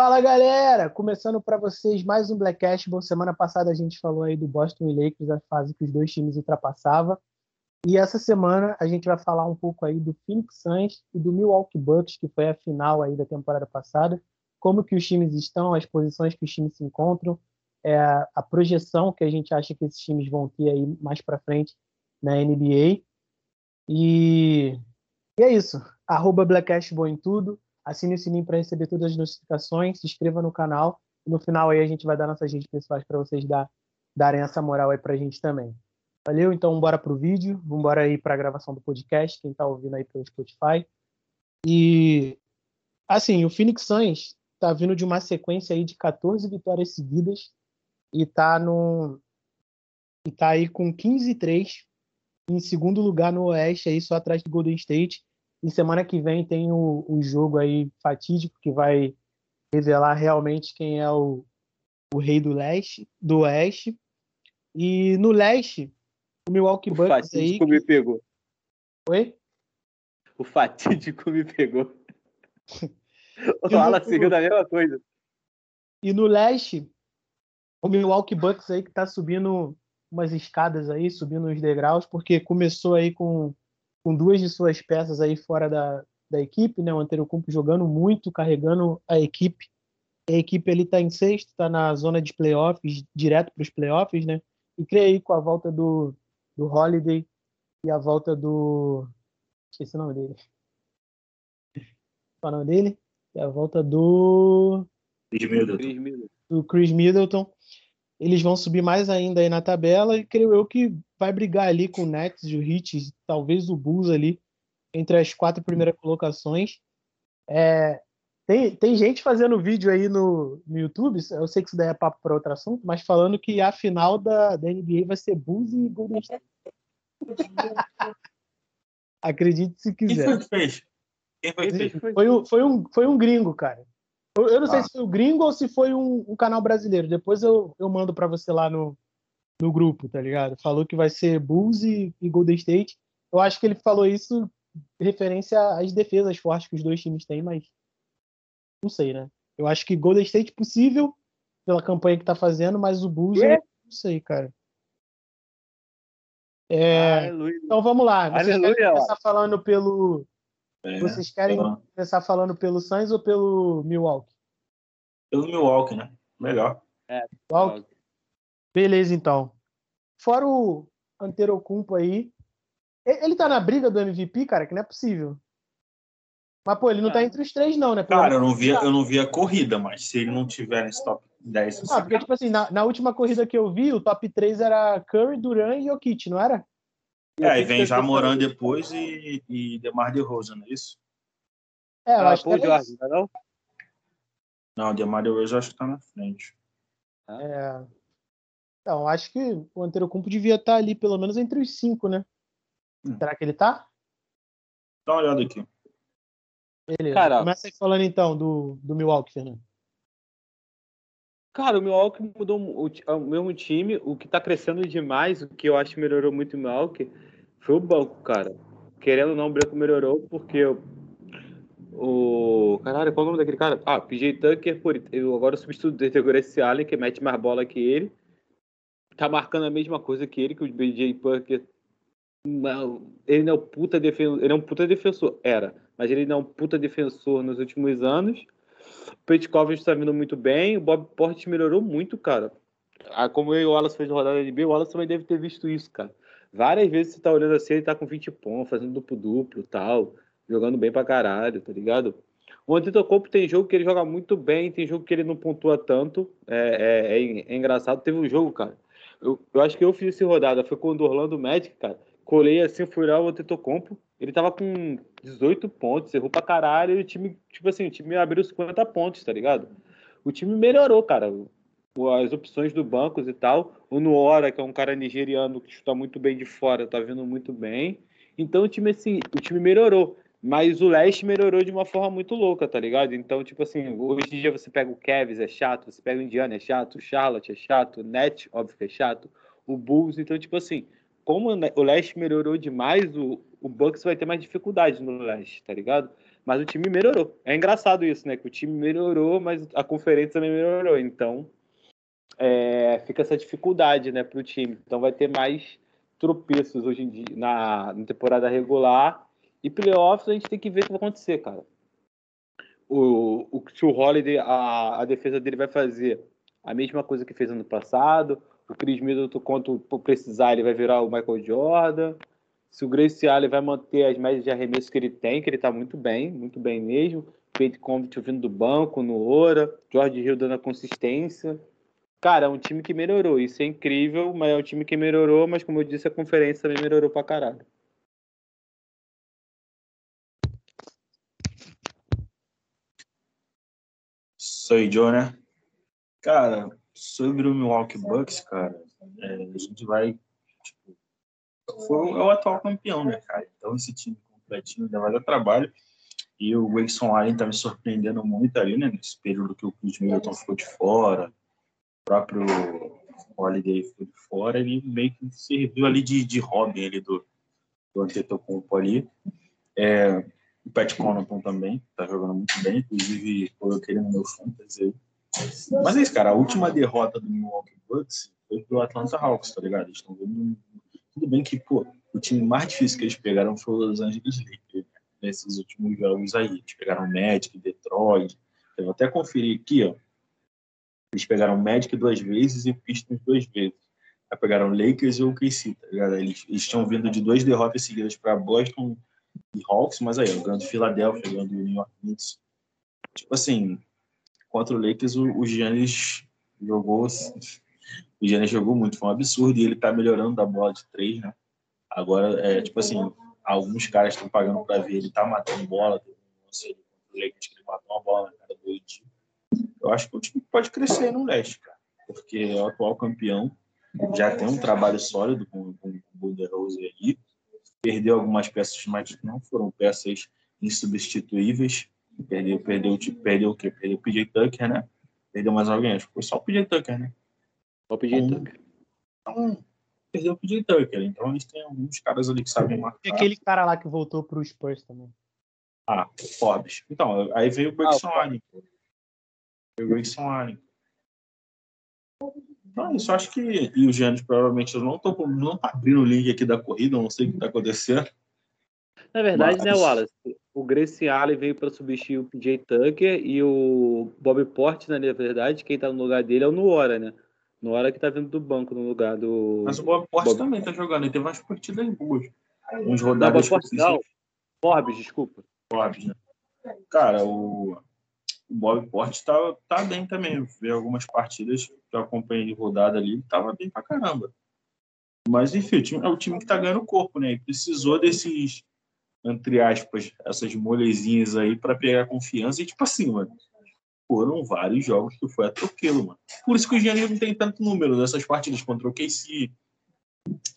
Fala galera, começando para vocês mais um Blackcast. Bom, semana passada a gente falou aí do Boston e Lakers, a fase que os dois times ultrapassavam. E essa semana a gente vai falar um pouco aí do Phoenix Suns e do Milwaukee Bucks, que foi a final aí da temporada passada. Como que os times estão, as posições que os times se encontram, é, a projeção que a gente acha que esses times vão ter aí mais para frente na NBA. E, e é isso. Arroba Blackcast Boa em tudo assine o sininho para receber todas as notificações, se inscreva no canal e no final aí a gente vai dar nossas redes pessoais para vocês dar, darem essa moral aí para a gente também. Valeu? Então bora pro vídeo, vamos embora aí para a gravação do podcast, quem está ouvindo aí pelo Spotify. E assim, o Phoenix Suns está vindo de uma sequência aí de 14 vitórias seguidas e está no e tá aí com 15 e 3 em segundo lugar no Oeste aí só atrás do Golden State e semana que vem tem o, o jogo aí fatídico que vai revelar realmente quem é o, o rei do leste, do oeste. E no leste, o Milwaukee Bucks o fatídico aí. me pegou. Oi? O fatídico me pegou. o Wallace riu da mesma coisa. E no leste, o Milwaukee Bucks aí que tá subindo umas escadas aí, subindo uns degraus, porque começou aí com com duas de suas peças aí fora da, da equipe, né? O Antetokounmpo jogando muito, carregando a equipe. A equipe ele está em sexto, está na zona de playoffs, direto para os playoffs, né? E creio aí com a volta do, do Holiday e a volta do. Esqueci o nome dele. Qual é o nome dele? E a volta do. Chris Middleton. Do Chris Middleton eles vão subir mais ainda aí na tabela e creio eu que vai brigar ali com o Nets o Heat, talvez o Bulls ali entre as quatro primeiras colocações. É, tem, tem gente fazendo vídeo aí no, no YouTube, eu sei que isso daí é papo para outro assunto, mas falando que a final da, da NBA vai ser Bulls e Golden State. Acredite se quiser. Quem foi que fez? Quem foi que fez? Foi, um, foi, um, foi um gringo, cara. Eu, eu não ah. sei se foi o gringo ou se foi um, um canal brasileiro. Depois eu, eu mando para você lá no, no grupo, tá ligado? Falou que vai ser Bulls e, e Golden State. Eu acho que ele falou isso referência às defesas fortes que os dois times têm, mas não sei, né? Eu acho que Golden State possível pela campanha que tá fazendo, mas o Bulls é? não sei, cara. É, então vamos lá. Vocês Aleluia, querem começar falando pelo é, Vocês querem começar falando pelo Suns ou pelo Milwaukee? Pelo Milwaukee, né? Melhor. É, Milwaukee. Beleza, então. Fora o Antetokounmpo aí, ele tá na briga do MVP, cara, que não é possível. Mas, pô, ele não tá é. entre os três, não, né? Pelo cara, eu não, via, eu não vi a corrida, mas se ele não tiver nesse top 10... Ah, porque, tipo assim, na, na, última corrida que eu vi, o top 3 era Curry, Duran e Jokic, não era? É, aí vem já Moran depois e, e Demar de Rosa, não é isso? É, eu ah, acho que é Jorge, não, não? Não, Demar de Rosa acho que tá na frente. É. Então, acho que o Antetokounmpo devia estar ali pelo menos entre os cinco, né? Hum. Será que ele tá? Dá uma olhada aqui. Beleza. Cara, Começa aí falando então do, do Milwaukee, Fernando. Cara, o Milwaukee mudou o, o mesmo time. O que tá crescendo demais, o que eu acho que melhorou muito o Milwaukee, foi o banco, cara. Querendo ou não, o Branco melhorou porque o, o. Caralho, qual é o nome daquele cara? Ah, PJ Tucker, por, eu agora o substituto esse Allen, que mete mais bola que ele. Tá marcando a mesma coisa que ele, que o BJ. Não, ele não é um puta defensor. Ele é um puta defensor. Era, mas ele não é um puta defensor nos últimos anos. O Petkov está vindo muito bem. O Bob Portes melhorou muito, cara. Ah, como eu e o Wallace fez rodada da NBA, o Wallace também deve ter visto isso, cara. Várias vezes você tá olhando assim, ele tá com 20 pontos, fazendo duplo-duplo tal, jogando bem pra caralho, tá ligado? O Antetokounmpo tem jogo que ele joga muito bem, tem jogo que ele não pontua tanto. É, é, é, é engraçado. Teve um jogo, cara. Eu, eu, acho que eu fiz essa rodada. Foi quando o Orlando Magic, cara. Colei assim, fui lá o Antetokounmpo. Ele tava com 18 pontos, errou pra caralho, e o time, tipo assim, o time abriu 50 pontos, tá ligado? O time melhorou, cara. As opções do bancos e tal. O Nuora, que é um cara nigeriano que chuta muito bem de fora, tá vindo muito bem. Então o time, assim, o time melhorou. Mas o leste melhorou de uma forma muito louca, tá ligado? Então, tipo assim, hoje em dia você pega o Kevs, é chato, você pega o Indiana, é chato, o Charlotte é chato, o Net, óbvio que é chato, o Bulls, então, tipo assim, como o leste melhorou demais, o, o Bucks vai ter mais dificuldade no leste, tá ligado? mas o time melhorou. É engraçado isso, né? Que o time melhorou, mas a conferência também melhorou. Então, é, fica essa dificuldade, né, para o time. Então, vai ter mais tropeços hoje em dia na, na temporada regular e playoffs. A gente tem que ver o que vai acontecer, cara. O, o se o Holiday, a, a defesa dele vai fazer a mesma coisa que fez ano passado. O Chris Middleton, quanto precisar, ele vai virar o Michael Jordan. Se o Grace Allen vai manter as médias de arremesso que ele tem, que ele está muito bem, muito bem mesmo. Pete Convict vindo do banco, no Ora. George Hill dando a consistência. Cara, é um time que melhorou. Isso é incrível, mas é um time que melhorou, mas como eu disse, a conferência também melhorou pra caralho. Sou Joe, né? Cara, sobre o Milwaukee Bucks, cara, é, a gente vai. Tipo, foi, é o atual campeão, né, cara? Então esse time completinho ainda vai dar trabalho. E o Wilson Allen tá me surpreendendo muito ali, né? Nesse período que o Chris Middleton ficou de fora, o próprio Holiday ficou de fora, ele meio que serviu ali de, de Robin ali do, do Antetokounmpo ali. É, o Pat Connaughton também tá jogando muito bem, inclusive coloquei ele no meu fantasy. Mas é isso, cara. A última derrota do Milwaukee Bucks foi pro Atlanta Hawks, tá ligado? Eles estão vendo. Tudo bem que, pô, o time mais difícil que eles pegaram foi o Los Angeles Lakers, né? nesses últimos jogos aí. Eles pegaram Magic, Detroit. Eu vou até conferir aqui, ó. Eles pegaram Magic duas vezes e Pistons duas vezes. Aí pegaram Lakers e OKC, tá ligado? Eles, eles tinham vindo de duas derrotas seguidas para Boston e Hawks, mas aí, ganhando Philadelphia, ganhando New York Knicks. Tipo assim, contra o Lakers, o, o Giannis jogou. O Giannis jogou muito, foi um absurdo. E ele tá melhorando da bola de três, né? Agora, é tipo assim, alguns caras estão pagando para ver ele tá matando bola. Sei, o Lakers que ele matou uma bola na cara do Edi. Eu acho que o time pode crescer no leste, cara. Porque é o atual campeão. Já tem um trabalho sólido com, com, com o aí. Perdeu algumas peças, mas não foram peças insubstituíveis Perdeu, perdeu, perdeu o quê? Perdeu o PJ Tucker, né? Perdeu mais alguém, acho que foi só o PJ Tucker, né? Só o PJ então, Tucker. Então, perdeu o PJ Tucker. Então eles têm alguns caras ali que sabem marcar. E aquele cara lá que voltou pro Spurs também. Ah, Forbes. Então, aí veio o Gregson ah, Allen. Veio o Gregson Allen. Então, isso acho que. E o Giannis provavelmente não, tô, não tá abrindo o link aqui da corrida, não sei o que tá acontecendo. Na verdade, né, Mas... né, Wallace? O Grace Allen veio para substituir o PJ Tucker e o Bob Porte, né, na verdade, quem tá no lugar dele é o Nuora, né? Nuora que tá vindo do banco no lugar do. Mas o Bob Porte Bob... também tá jogando, ele teve umas partidas boas. Uns rodadas. Não, Bob não. Forbes, desculpa. Forbes, né? Cara, o, o Bob Porte tá, tá bem também. Vi algumas partidas que eu acompanhei de rodada ali, tava bem pra caramba. Mas, enfim, é o time que tá ganhando corpo, né? E precisou desses entre aspas, essas molezinhas aí para pegar confiança. E, tipo assim, mano, foram vários jogos que foi atropelo, mano. Por isso que o Giannis não tem tanto número dessas partidas contra o KC,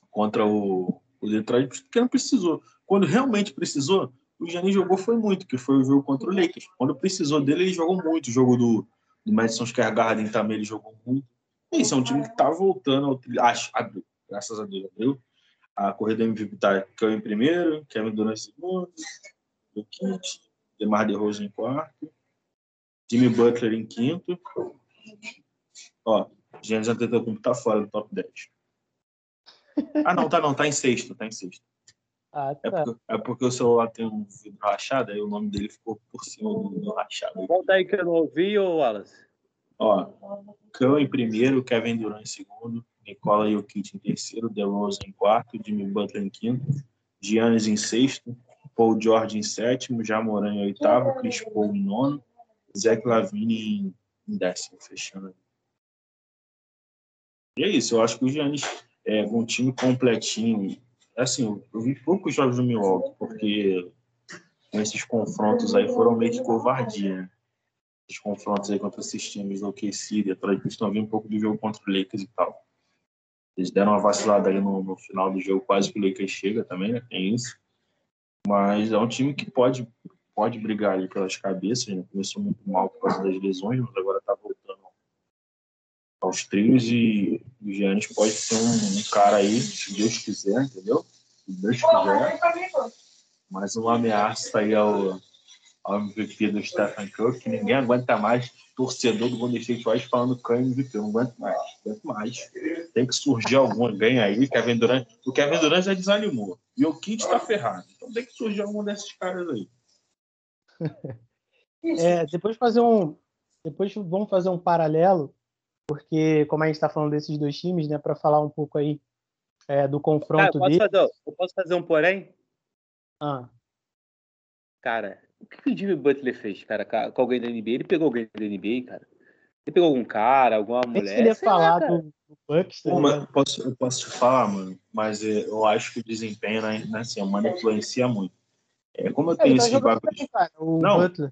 contra o, o Detroit, porque não precisou. Quando realmente precisou, o Giannis jogou foi muito, que foi o jogo contra o Lakers. Quando precisou dele, ele jogou muito. O jogo do, do Madison Square Garden também ele jogou muito. E isso é um time que tá voltando ao acho, abriu, graças a Deus, abriu a corrida MVP tá Cão em primeiro, Kevin Durant em segundo, o Kit, DeMar DeRozan em quarto, Jimmy Butler em quinto. Ó, Giannis Antetokounmpo tá fora do top 10. Ah, não, tá não, tá em sexto, tá em sexto. Ah, é tá. É, porque, é porque o celular tem um vidro rachado, aí o nome dele ficou por cima do, do rachado. Volta aí que eu não ouvi, ô Wallace. Ó, Cão em primeiro, Kevin Durant em segundo, Nicola Jokic em terceiro, DeRozan em quarto, Jimmy Butler em quinto, Giannis em sexto, Paul George em sétimo, Jamoran em oitavo, Chris Paul em nono, Zach Lavine em, décimo, fechando. E é isso, eu acho que o Giannis é um time completinho. Assim, eu, vi poucos jogos do Milwaukee, porque esses confrontos aí foram meio que covardia, né? Esses confrontos aí contra esses times do OKC, Detroit, estão vindo um pouco do jogo contra o Lakers e tal. Eles deram uma vacilada ali no, no final do jogo, quase que o Lakers chega também, né? Tem isso. Mas é um time que pode, pode brigar ali pelas cabeças. Né? Começou muito mal por causa das lesões, mas agora está voltando aos trilhos e o Giannis pode ser um, um, cara aí, se Deus quiser, entendeu? Se Deus quiser. Mais uma ameaça aí ao, ao MVP do Stephen Curry, que ninguém aguenta mais, torcedor do Golden State Warriors falando que é MVP. Eu não aguento mais, não aguento mais. Tem que surgir algum ganho aí. Kevin Durant, o Kevin Durant já desanimou. E o Kit tá ferrado. Então tem que surgir algum desses caras aí. É, depois fazer um. Depois vamos fazer um paralelo, porque como a gente está falando desses dois times, né, para falar um pouco aí é, do confronto Cara, eu, posso dele. fazer, eu posso fazer um porém? Ah, Cara, o que, que o Jimmy Butler fez, cara, com alguém da NBA? Ele pegou alguém da NBA, cara? Ele pegou algum cara, alguma mulher? se ele ia sei lá, falar cara. do, do Bucks, tá Pô, posso, eu posso te falar, mano, mas eu acho que o desempenho na, na semana influencia muito. É, como eu tenho tá esse bagulho. bem, cara, o Não. Butler.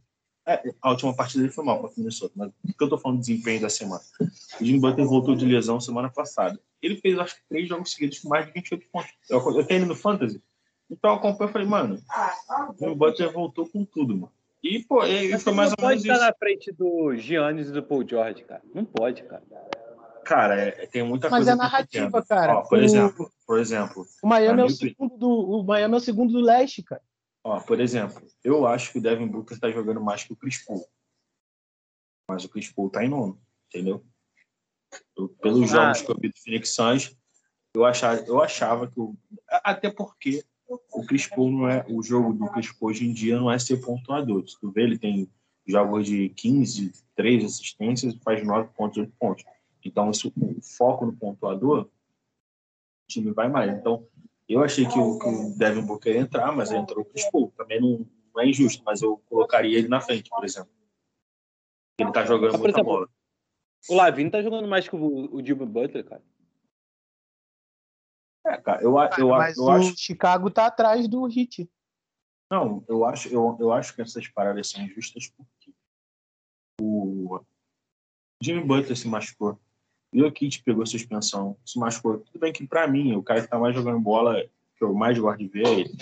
É, a última partida dele foi mal para o Minnesota, mas por que eu tô falando de desempenho da semana? O Jimmy Butler voltou de lesão semana passada. Ele fez, acho que, três jogos seguidos com mais de 28 pontos. Eu, eu tenho ele no Fantasy. Então eu acompanho e falei, mano, o Jimmy Butler voltou com tudo, mano. E, pô, e, Mas foi mais não ou pode menos estar isso. na frente do Giannis e do Paul George, cara. Não pode, cara. Cara, é- tem muita Mas coisa. é narrativa, cara. Ó, por O- exemplo, por exemplo, O Miami, é o, segundo do, o Miami é o segundo do leste, cara. Ó, por exemplo, eu acho que o Devin Booker tá jogando mais que o Chris Paul. Mas o Chris Paul tá em nono, entendeu? Eu- pelos Ah. jogos que eu vi do Phoenix Suns, eu achava, eu achava que o, até porque o Chris Paul não é o jogo do Chris Paul hoje em dia não é ser pontuador. Se tu vê, ele tem jogos de 15, 3 assistências e faz 9 pontos, 8 pontos. Então, isso, o foco no pontuador, o time vai mais. Então, eu achei que o, que o Devin Booker ia entrar, mas aí entrou o Chris Paul. Também não, não é injusto, mas eu colocaria ele na frente, por exemplo. Ele tá jogando Mas, por muita exemplo, bola. O Lavine tá jogando mais que o, o Jimmy Butler, cara. É, cara, eu, eu, a- Mas eu o acho. Chicago tá atrás do Heat. Não, eu acho, eu, eu acho que essas paradas são injustas porque o Jimmy Butler se machucou. O Kit pegou suspensão, se machucou. Tudo bem que pra mim, o cara que tá mais jogando bola, que eu mais gosto de ver é ele.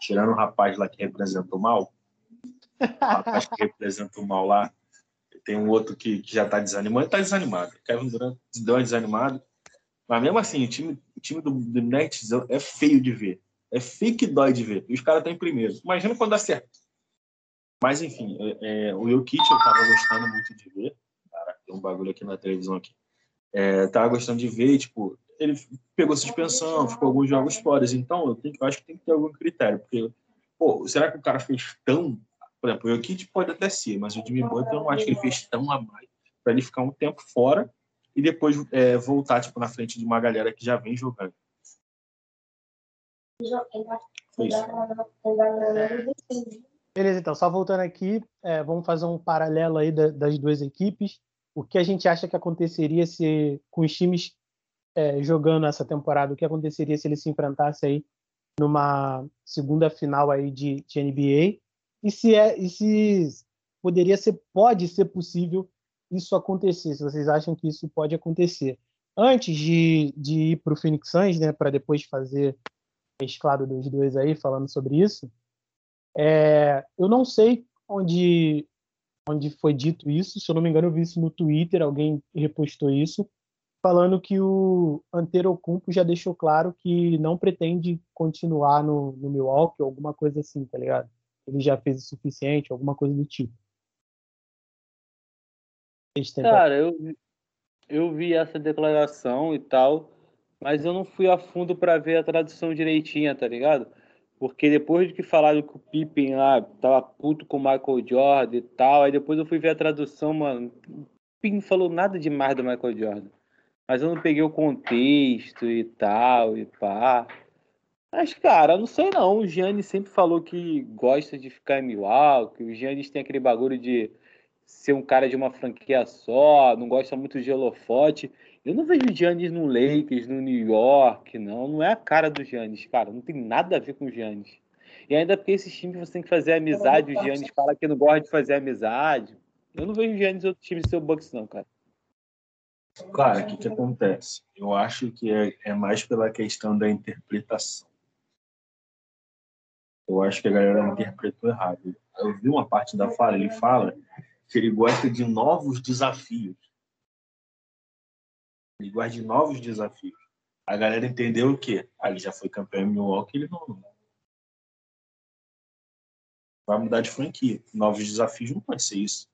Tirando o rapaz lá que representa o mal. O rapaz que representa o mal lá. Tem um outro que, que já tá desanimado. Ele tá desanimado. O Kevin Durant deu uma desanimada. Mas mesmo assim, o time, o time do, do Nets é feio de ver. É feio que dói de ver. E os caras estão em primeiro. Imagina quando dá certo. Mas, enfim, é, é, o Jokic eu tava gostando muito de ver. Caraca, tem um bagulho aqui na televisão aqui. É, tava gostando de ver, tipo, ele pegou suspensão, ficou alguns jogos fora. Então, eu, tenho, eu acho que tem que ter algum critério. Porque, pô, será que o cara fez tão... Por exemplo, o Jokic pode até ser, mas o Jimmy Butler eu não acho que ele fez tão a mais para ele ficar um tempo fora e depois é, voltar, tipo, na frente de uma galera que já vem jogando. Isso. Beleza, então, só voltando aqui, é, vamos fazer um paralelo aí da- das duas equipes. O que a gente acha que aconteceria se, com os times é, jogando essa temporada, o que aconteceria se eles se enfrentassem aí numa segunda final aí de, de NBA? E se, é, e se poderia ser, pode ser possível isso acontecer, se vocês acham que isso pode acontecer. Antes de, de ir para o Phoenix Suns, né, para depois fazer mesclado dos dois aí, falando sobre isso, é, eu não sei onde, onde foi dito isso, se eu não me engano, eu vi isso no Twitter, alguém repostou isso, falando que o Antetokounmpo já deixou claro que não pretende continuar no, no Milwaukee, alguma coisa assim, tá ligado? Ele já fez o suficiente, alguma coisa do tipo. Cara, eu, eu vi essa declaração e tal, mas eu não fui a fundo pra ver a tradução direitinha, tá ligado? Porque depois de que falaram que o Pippen lá tava puto com o Michael Jordan e tal, aí depois eu fui ver a tradução, mano. O Pippen falou nada demais do Michael Jordan. Mas eu não peguei o contexto e tal, e pá. Mas, cara, não sei não. O Giannis sempre falou que gosta de ficar em Milwaukee. O Giannis tem aquele bagulho de ser um cara de uma franquia só, não gosta muito de holofote. Eu não vejo o Giannis no Lakers, no New York, não. Não é a cara do Giannis, cara. Não tem nada a ver com o Giannis. E ainda porque esses times você tem que fazer amizade. O Giannis fala que não gosta de fazer amizade. Eu não vejo o Giannis outro time ser o Bucks, não, cara. Cara, o que, que acontece? Eu acho que é, é mais pela questão da interpretação. Eu acho que a galera interpretou errado. Eu vi uma parte da fala, ele fala que ele gosta de novos desafios. Ele gosta de novos desafios. A galera entendeu o quê? Ah, ele já foi campeão em Milwaukee, ele não. vai mudar de franquia. Novos desafios não pode ser isso.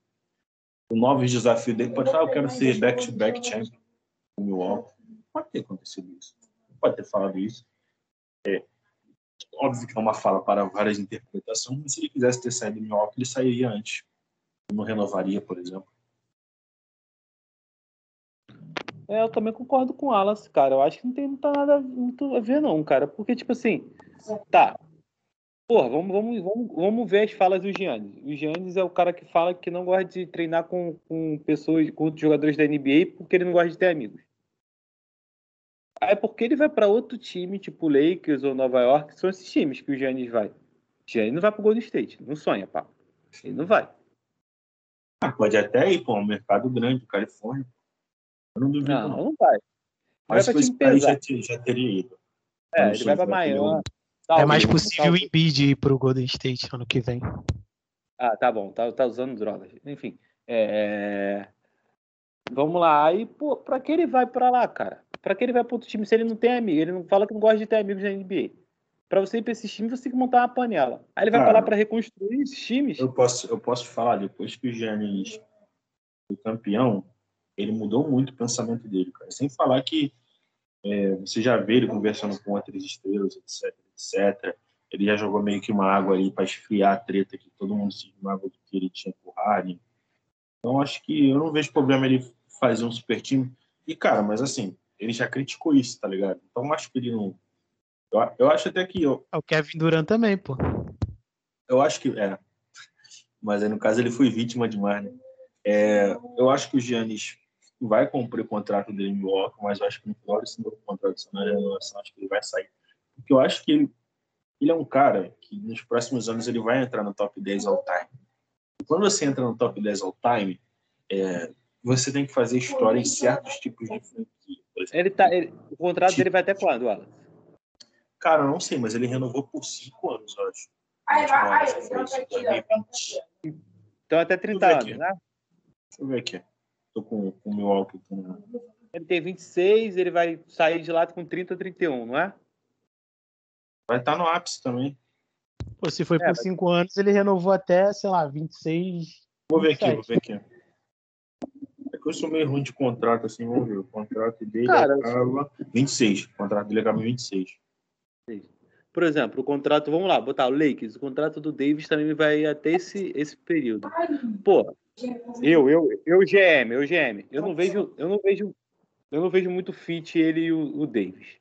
O novo desafio dele pode falar, ah, eu quero ser back-to-back champion do Milwaukee. Pode ter acontecido isso. Pode ter falado isso. É, óbvio que é uma fala para várias interpretações, mas se ele quisesse ter saído do Milwaukee, ele sairia antes. Não renovaria, por exemplo. É, eu também concordo com o Alas, cara. Eu acho que não tem tá nada muito a ver, não, cara. Porque, tipo assim, tá. Porra, vamos, vamos, vamos, vamos ver as falas do Giannis. O Giannis é o cara que fala que não gosta de treinar com, com pessoas, com jogadores da NBA porque ele não gosta de ter amigos. É porque ele vai para outro time, tipo Lakers ou Nova York, são esses times que o Giannis vai. O Giannis não vai pro Golden State, não sonha, pá. Ele não vai. Ah, pode até ir para um mercado grande, Califórnia. Eu não duvido. Não, não, não vai. Mas se fosse para já, já teria ido. É, ele vai para Miami. é mais possível o Embiid ir pro Golden State ano que vem. Ah, tá bom, tá, tá usando drogas. Enfim, é... vamos lá. Aí, pô, pra que ele vai pra lá, cara? Pra que ele vai pro outro time se ele não tem amigo? Ele não fala que não gosta de ter amigos na NBA. Pra você ir pra esses times, você tem que montar uma panela. Aí ele vai cara, pra lá pra reconstruir esses times. Eu posso, eu posso falar, depois que o Giannis foi campeão, ele mudou muito o pensamento dele, cara. Sem falar que é, você já vê ele conversando com outras estrelas, etc, etc. Ele já jogou meio que uma água ali para esfriar a treta que todo mundo se esmava do que ele tinha com o Harden. Então acho que eu não vejo problema ele fazer um super time. E cara, mas assim, ele já criticou isso, tá ligado? Então acho que ele não. Eu, eu acho até que. Eu... É o Kevin Durant também, pô. Eu acho que. É. Mas aí no caso ele foi vítima demais, né? É, eu acho que o Giannis vai cumprir o contrato dele em Milwaukee, mas eu acho que final desse novo contrato, na renovação, acho que ele vai sair. Porque eu acho que ele, ele é um cara que nos próximos anos ele vai entrar no top 10 all time. E quando você entra no top 10 all time, é, você tem que fazer história em certos tipos de franquia. Ele tá, ele, o contrato tipo, dele vai até quando, Alan? Cara, eu não sei, mas ele renovou por 5 anos, eu acho. Então até 30 anos, né? Deixa eu ver aqui. Tô com, com o Milwaukee. Com... Ele tem 26, ele vai sair de lá com 30 ou 31, não é? Vai estar tá no ápice também. Pô, se foi é, por 5 mas... anos, ele renovou até, sei lá, 26. Vou ver 27. aqui, vou ver aqui. É que eu sou meio ruim de contrato, assim, vamos ver. O contrato dele Cara, acaba 26. O contrato dele acaba em 26. Por exemplo, o contrato, vamos lá, botar o Lakers, o contrato do Davis também vai até esse, esse período. Pô, eu, eu, eu GM, eu GM. Eu não vejo, eu não vejo, eu não vejo muito fit ele e o, o Davis.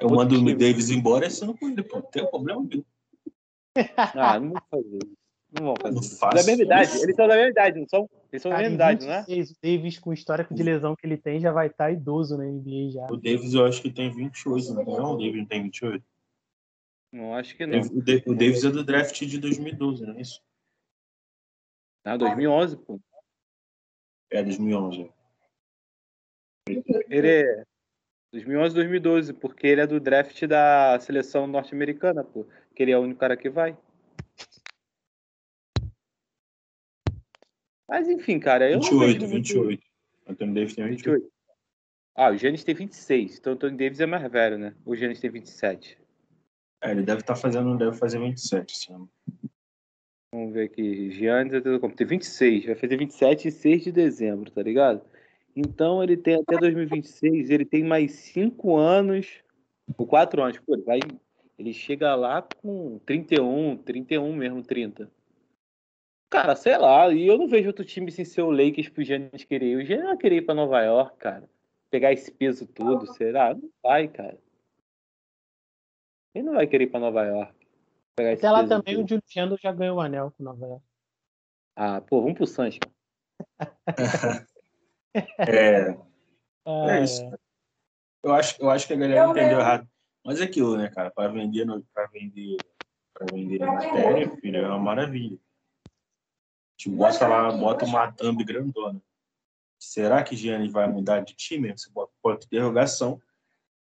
Eu mando o Davis embora, você não pode, pô. Tem problema meu. Ah, não vou fazer Não vão fazer. Não da mesma idade. Eles são da mesma idade, não são? Eles são da mesma idade, não é? O Davis, com o histórico de lesão que ele tem, já vai estar tá idoso na NBA já. O Davis, eu acho que tem 28, não é? O Davis não tem 28? Não, acho que não. O Davis é do draft de 2012, não é isso? Ah, 2011, pô. É, 2011. Ele é 2011, 2012, porque ele é do draft da seleção norte-americana, pô. Que ele é o único cara que vai. Mas enfim, cara, eu 28, não 28. O Anthony Davis tem 28. 28. Ah, o Giannis tem 26. Então o Anthony Davis é mais velho, né? O Giannis tem 27. É, ele deve estar tá fazendo, deve fazer 27 esse ano. Vamos ver aqui. Giannis tem 26, vai fazer 27 em 6 de dezembro, tá ligado? Então ele tem até 2026, ele tem mais 5 anos, ou 4 anos, pô, ele vai. Ele chega lá com 31, 31 mesmo, 30. Cara, sei lá, e eu não vejo outro time sem ser o Lakers pro Giannis querer. O Giannis querer ir pra Nova York, cara. Pegar esse peso todo, será? Não vai, cara. Ele não vai querer ir pra Nova York. Até lá também o Juliano já ganhou o anel com Nova York. Ah, pô, vamos pro Sanches. é, é isso. Eu acho, eu acho que a galera entendeu errado. Mas é aquilo, né, cara? Para vender, para vender, para vender matéria, filho, é uma maravilha. Tipo, bota lá, bota uma thumb grandona. Será que Giannis vai mudar de time? Você bota ponto de interrogação.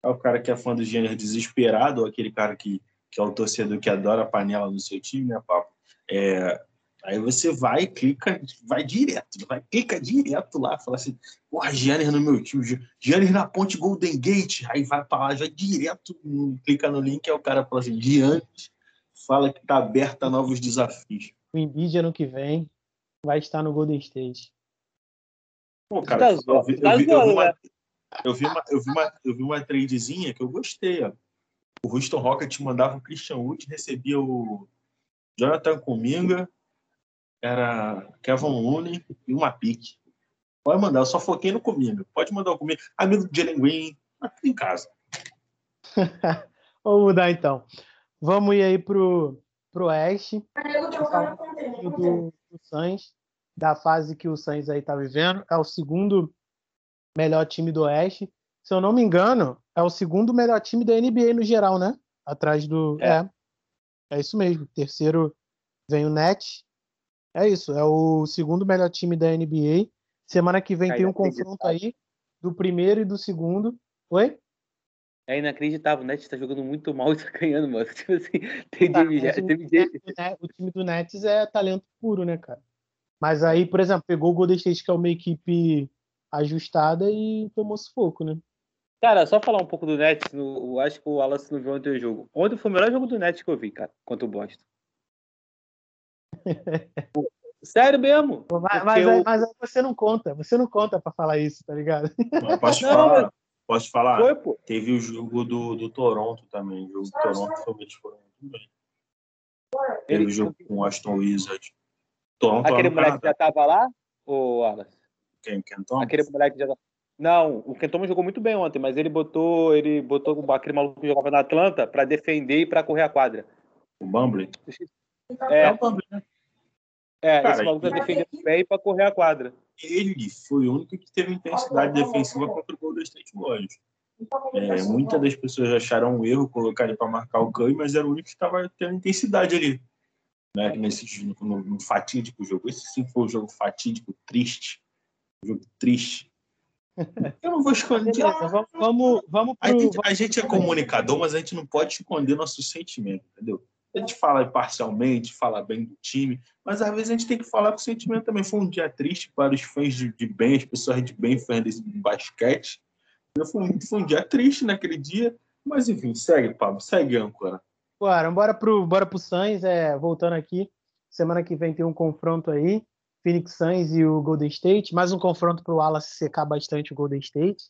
É o cara que é fã do Giannis desesperado, ou aquele cara que que é o torcedor que adora a panela no seu time, né, Papo? É, aí você vai, clica, vai direto, vai, clica direto lá, fala assim, porra, Giannis no meu time, Giannis na ponte Golden Gate, aí vai para lá, já direto, clica no link, é o cara fala assim, Giannis fala que tá aberta a novos desafios. O Embiid ano que vem vai estar no Golden State. Pô, cara, Tá eu vi, eu tá vi- eu vi uma, né? Eu vi uma, eu vi uma, eu vi uma tradezinha que eu gostei, ó. O Houston Rockets mandava o Christian Wood, recebia o Jonathan Kuminga, era Kevin Looney e uma pique. Pode mandar, eu só foquei no Kuminga. Pode mandar o Kuminga. Amigo do Jalen Green, mas tudo em casa. Vamos mudar então. Vamos ir aí pro, pro Oeste. Do, do Suns, da fase que o Suns aí tá vivendo. É o segundo melhor time do Oeste. Se eu não me engano, é o segundo melhor time da NBA no geral, né? Atrás do. É. É. É, isso mesmo. Terceiro vem o Nets. É isso. É o segundo melhor time da NBA. Semana que vem É tem um confronto aí do primeiro e do segundo. Oi? É inacreditável, o Nets tá jogando muito mal e tá ganhando, mano. Tipo assim, tem Tá, time, já, o, o Net- o time do Nets é talento puro, né, cara? Mas aí, por exemplo, pegou o Golden State, que é uma equipe ajustada, e tomou sufoco, né? Cara, só falar um pouco do Nets, no, eu acho que o Wallace não viu ontem o jogo. Ontem foi o melhor jogo do Nets que eu vi, cara, contra o Boston. Sério mesmo. Mas, mas, aí- o- mas você não conta, você não conta pra falar isso, tá ligado? Mas Posso Não, falar? Posso falar? Foi, pô. Teve o jogo do, do Toronto também. O jogo do Toronto foi muito bem. Teve Ele- o jogo com o Aston Wizards. Toronto Aquele moleque já tava lá, ô Wallace? Quem? Ken Thomas? Aquele moleque já. Não, o Kentomo jogou muito bem ontem, mas ele botou, ele botou aquele maluco que jogava na Atlanta pra defender e pra correr a quadra. O Bumbley? É, o Bumbley, né? é, Cara, esse maluco tá e- defendendo bem pra correr a quadra. Ele foi o único que teve intensidade defensiva contra o Golden State Warriors. É, muitas das pessoas acharam um erro colocar ele para marcar o Curry, mas era o único que estava tendo intensidade ali. Né? Nesse, no, no, fatídico jogo. Esse sim foi o jogo fatídico, triste. Jogo triste. Eu não vou esconder. Beleza, vamos, vamos, vamos A pro. gente, a gente é comunicador, mas a gente não pode esconder nosso sentimento, entendeu? A gente fala imparcialmente, fala bem do time, mas às vezes a gente tem que falar com o sentimento também. Foi um dia triste para os fãs de, de bem, as pessoas de bem, fãs desse basquete. Foi um, foi um dia triste naquele dia, mas enfim, segue, Pablo, segue, âncora. Bora, bora pro, bora pro Suns, é, voltando aqui. Semana que vem tem um confronto aí. Phoenix Suns e o Golden State. Mais um confronto pro Wallace secar bastante o Golden State.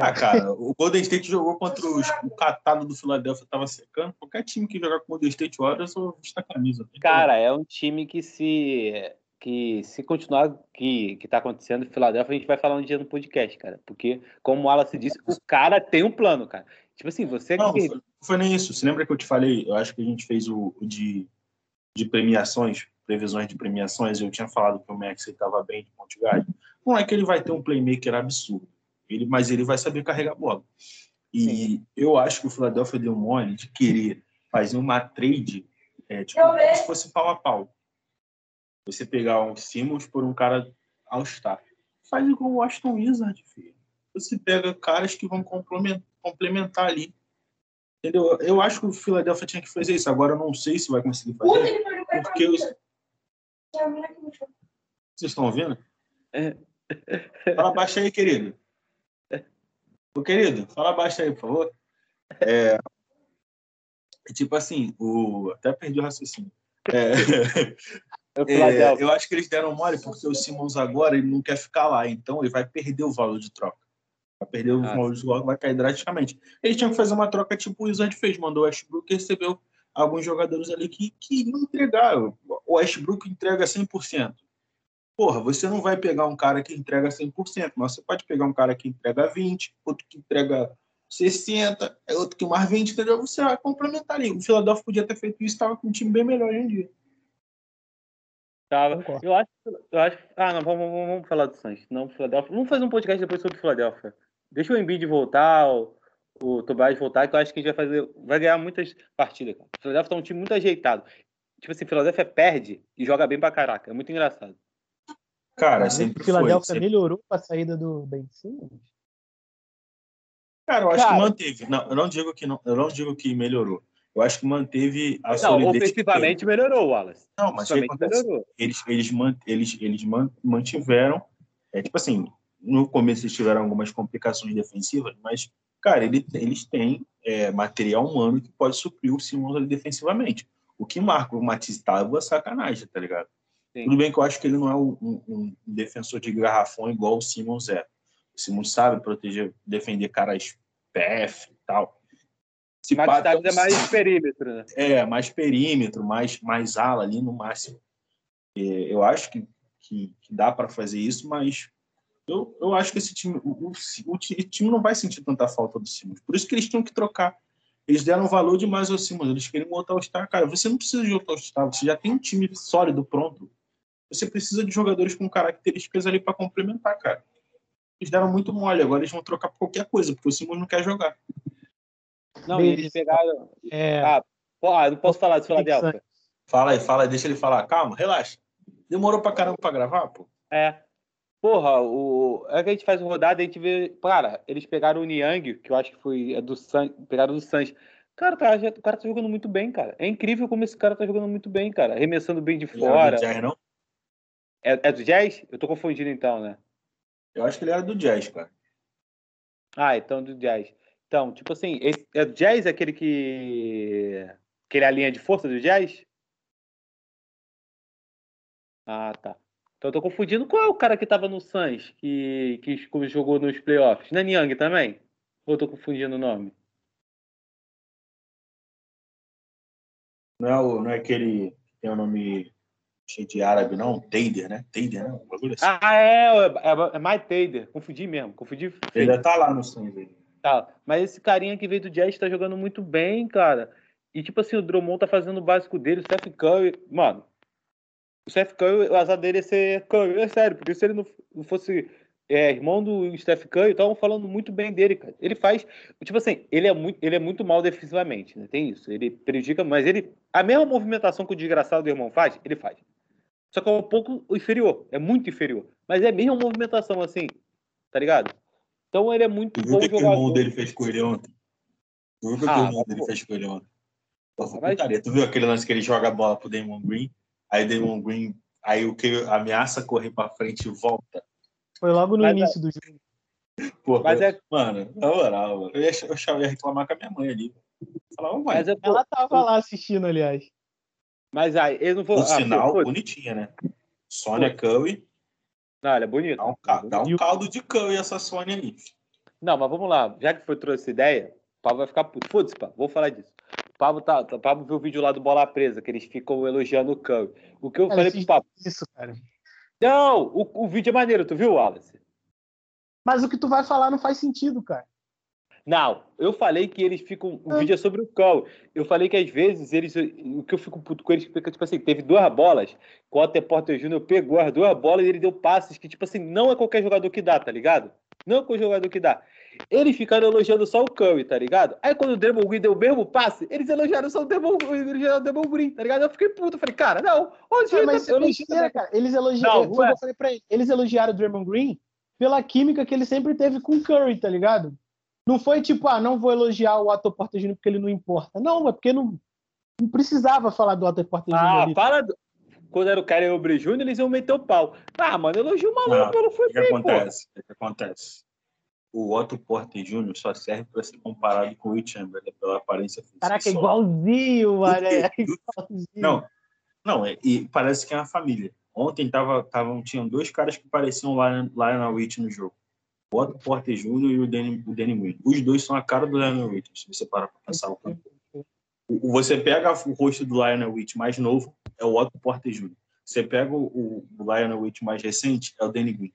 Ah, cara, o Golden State jogou contra os, o catado do Philadelphia, tava secando. Qualquer time que jogar com o Golden State Warriors, eu vou a camisa. Cara, é um time que se que se continuar que que tá acontecendo em Filadélfia, a gente vai falar um dia no podcast, cara, porque como o Wallace disse, o cara tem um plano, cara. Tipo assim, você Não, que foi, não foi nem isso. Você lembra que eu te falei? Eu acho que a gente fez o, o de, de premiações, previsões de premiações. Eu tinha falado que o Max estava bem de ponte guard. Não é que ele vai ter um playmaker absurdo, ele, mas ele vai saber carregar a bola. E eu acho que o Philadelphia deu mole de querer fazer uma trade, é, tipo, como se fosse pau a pau. Você pegar um Simmons por um cara All-Star. Faz igual o Aston Wizard, filho. Você pega caras que vão complementar, complementar ali. Entendeu? Eu acho que o Philadelphia tinha que fazer isso. Agora eu não sei se vai conseguir fazer. Porque os... Vocês estão ouvindo? É. Fala baixo aí, querido. Ô, querido, fala baixo aí, por favor. É... Tipo assim, o... até perdi o raciocínio. É... É, Philadelphia. eu acho que eles deram mole porque o Simmons agora ele não quer ficar lá, então ele vai perder o valor de troca. Vai perder o Ah, valor de troca, vai cair drasticamente. Eles tinham que fazer uma troca tipo o Wizard fez, mandou o Westbrook e recebeu alguns jogadores ali que, que iam entregar. O Westbrook entrega 100%. Porra, você não vai pegar um cara que entrega 100%, mas você pode pegar um cara que entrega 20%, outro que entrega 60%, é outro que mais 20%, entendeu? Você vai complementar ali. O Philadelphia podia ter feito isso, estava com um time bem melhor hoje em dia. Tava. Eu acho, eu acho. Ah, não, vamos, vamos, vamos falar do Suns. Não, Philadelphia. Vamos fazer um podcast depois sobre Philadelphia. Deixa o Embiid voltar, o, o Tobias voltar, que eu acho que a gente vai fazer. Vai ganhar muitas partidas, cara. O Philadelphia tá um time muito ajeitado. Tipo assim, Philadelphia perde e joga bem pra caraca. É muito engraçado. Cara, O sempre Philadelphia foi. sempre- melhorou com a saída do Ben Simmons? Cara, eu acho Cara- que manteve. Não, eu não digo que não, eu não digo que melhorou. Eu acho que manteve a Não, solidez. ofensivamente melhorou, Wallace. Não, mas o melhorou. Eles, eles, eles, eles man- mantiveram. É, tipo assim, no começo eles tiveram algumas complicações defensivas, mas cara, ele, eles têm é, material humano que pode suprir o Simmons ali defensivamente. O que marca o Matisse é sacanagem, tá ligado? Sim. Tudo bem que eu acho que ele não é um, um, um, defensor de garrafão igual o Simmons é. O Simmons sabe proteger, defender caras PF e tal. Se Matisse Tábua é mais perímetro, né? É, mais perímetro, mais, mais ala ali no máximo. É, eu acho que, que, que dá para fazer isso, mas eu, eu acho que esse time, o, o, o, time não vai sentir tanta falta do Simmons. Por isso que eles tinham que trocar. Eles deram valor demais ao Simmons. Eles queriam outro All-Star. Cara, você não precisa de outro All-Star. Você já tem um time sólido pronto. Você precisa de jogadores com características ali para complementar, cara. Eles deram muito mole. Agora eles vão trocar por qualquer coisa, porque o Simmons não quer jogar. Não, eles pegaram. É... Ah, ah, não posso falar do Philadelphia. Fala aí, fala aí, deixa ele falar. Calma, relaxa. Demorou pra caramba pra gravar, pô? É. Porra, o... é que a gente faz uma rodada e a gente vê. Cara, eles pegaram o Niang, que eu acho que foi é do San... pegaram do Sanches. Cara, tá, já... o cara tá jogando muito bem, cara. É incrível como esse cara tá jogando muito bem, cara. Arremessando bem de ele fora. Era do Jazz, não? É, é do Jazz? Eu tô confundindo então, né? Eu acho que ele era do Jazz, cara. Ah, então do Jazz. Então, tipo assim, esse... é do Jazz aquele que. Aquele é a linha de força do Jazz? Ah, tá. Então eu tô confundindo. Qual é o cara que tava no Suns, que, que jogou nos playoffs? Não é Niang também? Ou eu tô confundindo o nome? Não é, o, não é aquele que tem o nome cheio de árabe, não? Tader, né? Tader, né? Assim. Ah, é, é, é mais Tader. Confundi mesmo. Confundi. Ele tá lá no Suns aí. Tá. Mas esse carinha que veio do Jazz tá jogando muito bem, cara. E tipo assim, o Drummond tá fazendo o básico dele, o Steph Curry. Mano, o Steph Curry, o azar dele é ser Curry, é sério, porque se ele não, fosse é, irmão do Steph Curry, estavam falando muito bem dele, cara. Ele faz, tipo assim, ele é muito, ele é muito mal defensivamente, né? Tem isso. Ele prejudica, mas ele a mesma movimentação que o desgraçado do irmão faz, ele faz. Só que é um pouco inferior, é muito inferior, mas é a mesma movimentação assim, tá ligado? Então ele é muito bom jogador. O que o irmão dele fez com ele ontem? Tu viu o que ah, o irmão dele fez com ele ontem? Nossa, mas... Tu viu aquele lance que ele joga a bola pro Damon Green? Aí Damon Green, aí o que ameaça correr para frente e volta. Foi logo no Mas início é... do jogo. Pô, Mas é... Mano, na moral, mano, eu ia, eu ia reclamar com a minha mãe ali. Falava, mãe. Mas é, Ela tava lá assistindo, aliás. Mas aí, eles não foram. O ah, sinal, pô, bonitinha, né? Sônia Curry. Não, ela é bonita. Dá um, dá um caldo de Curry essa Sônia aí. Não, mas vamos lá. Já que foi trouxe essa ideia, o Pablo vai ficar puto. Foda-se, pá. Vou falar disso. Pablo, tá, o Pablo viu o vídeo lá do Bola Presa, que eles ficam elogiando o Curry. O que eu falei pro Pablo. Isso, cara. Não, o, o vídeo é maneiro, tu viu, Wallace? Mas o que tu vai falar não faz sentido, cara. Não, eu falei que eles ficam. O ah. vídeo é sobre o Curry. Eu falei que às vezes eles. O que eu fico puto com eles, porque, tipo assim, teve duas bolas. O Otto Porter Jr. pegou as duas bolas e ele deu passes que, tipo assim, não é qualquer jogador que dá, tá ligado? Não é qualquer jogador que dá. Eles ficaram elogiando só o Curry, tá ligado? Aí quando o Draymond Green deu o mesmo passe, eles elogiaram só o Draymond, o Green, tá ligado? Eu fiquei puto, falei, cara, não. Onde é, mas eu mentira, cara. Eles elogiaram, não, não é. eu falei pra eles, eles elogiaram o Draymond Green pela química que ele sempre teve com o Curry, tá ligado? Não foi tipo, ah, não vou elogiar o Otto Porter Jr. porque ele não importa. Não, é porque não, não precisava falar do Otto Porter Jr. Ah, ali. fala do... Quando era o cara Obre Jr., eles iam meter o pau. Ah, mano, elogio o maluco, não, não foi O que acontece? O que acontece? o Otto Porter Jr. só serve para ser comparado com o Will Chamberlain pela aparência física. Caraca, é igualzinho, mano. É Não, não é, e parece que é uma família. Ontem tava, tava, tinham dois caras que pareciam Lionel Witt no jogo. O Otto Porter Jr. e o Danny, o Danny Green. Os dois são a cara do Lionel Witt, se você parar para pensar. O, você pega o rosto do Lionel Witt mais novo, é o Otto Porter Jr. Você pega o, o Lionel Witt mais recente, é o Danny Green.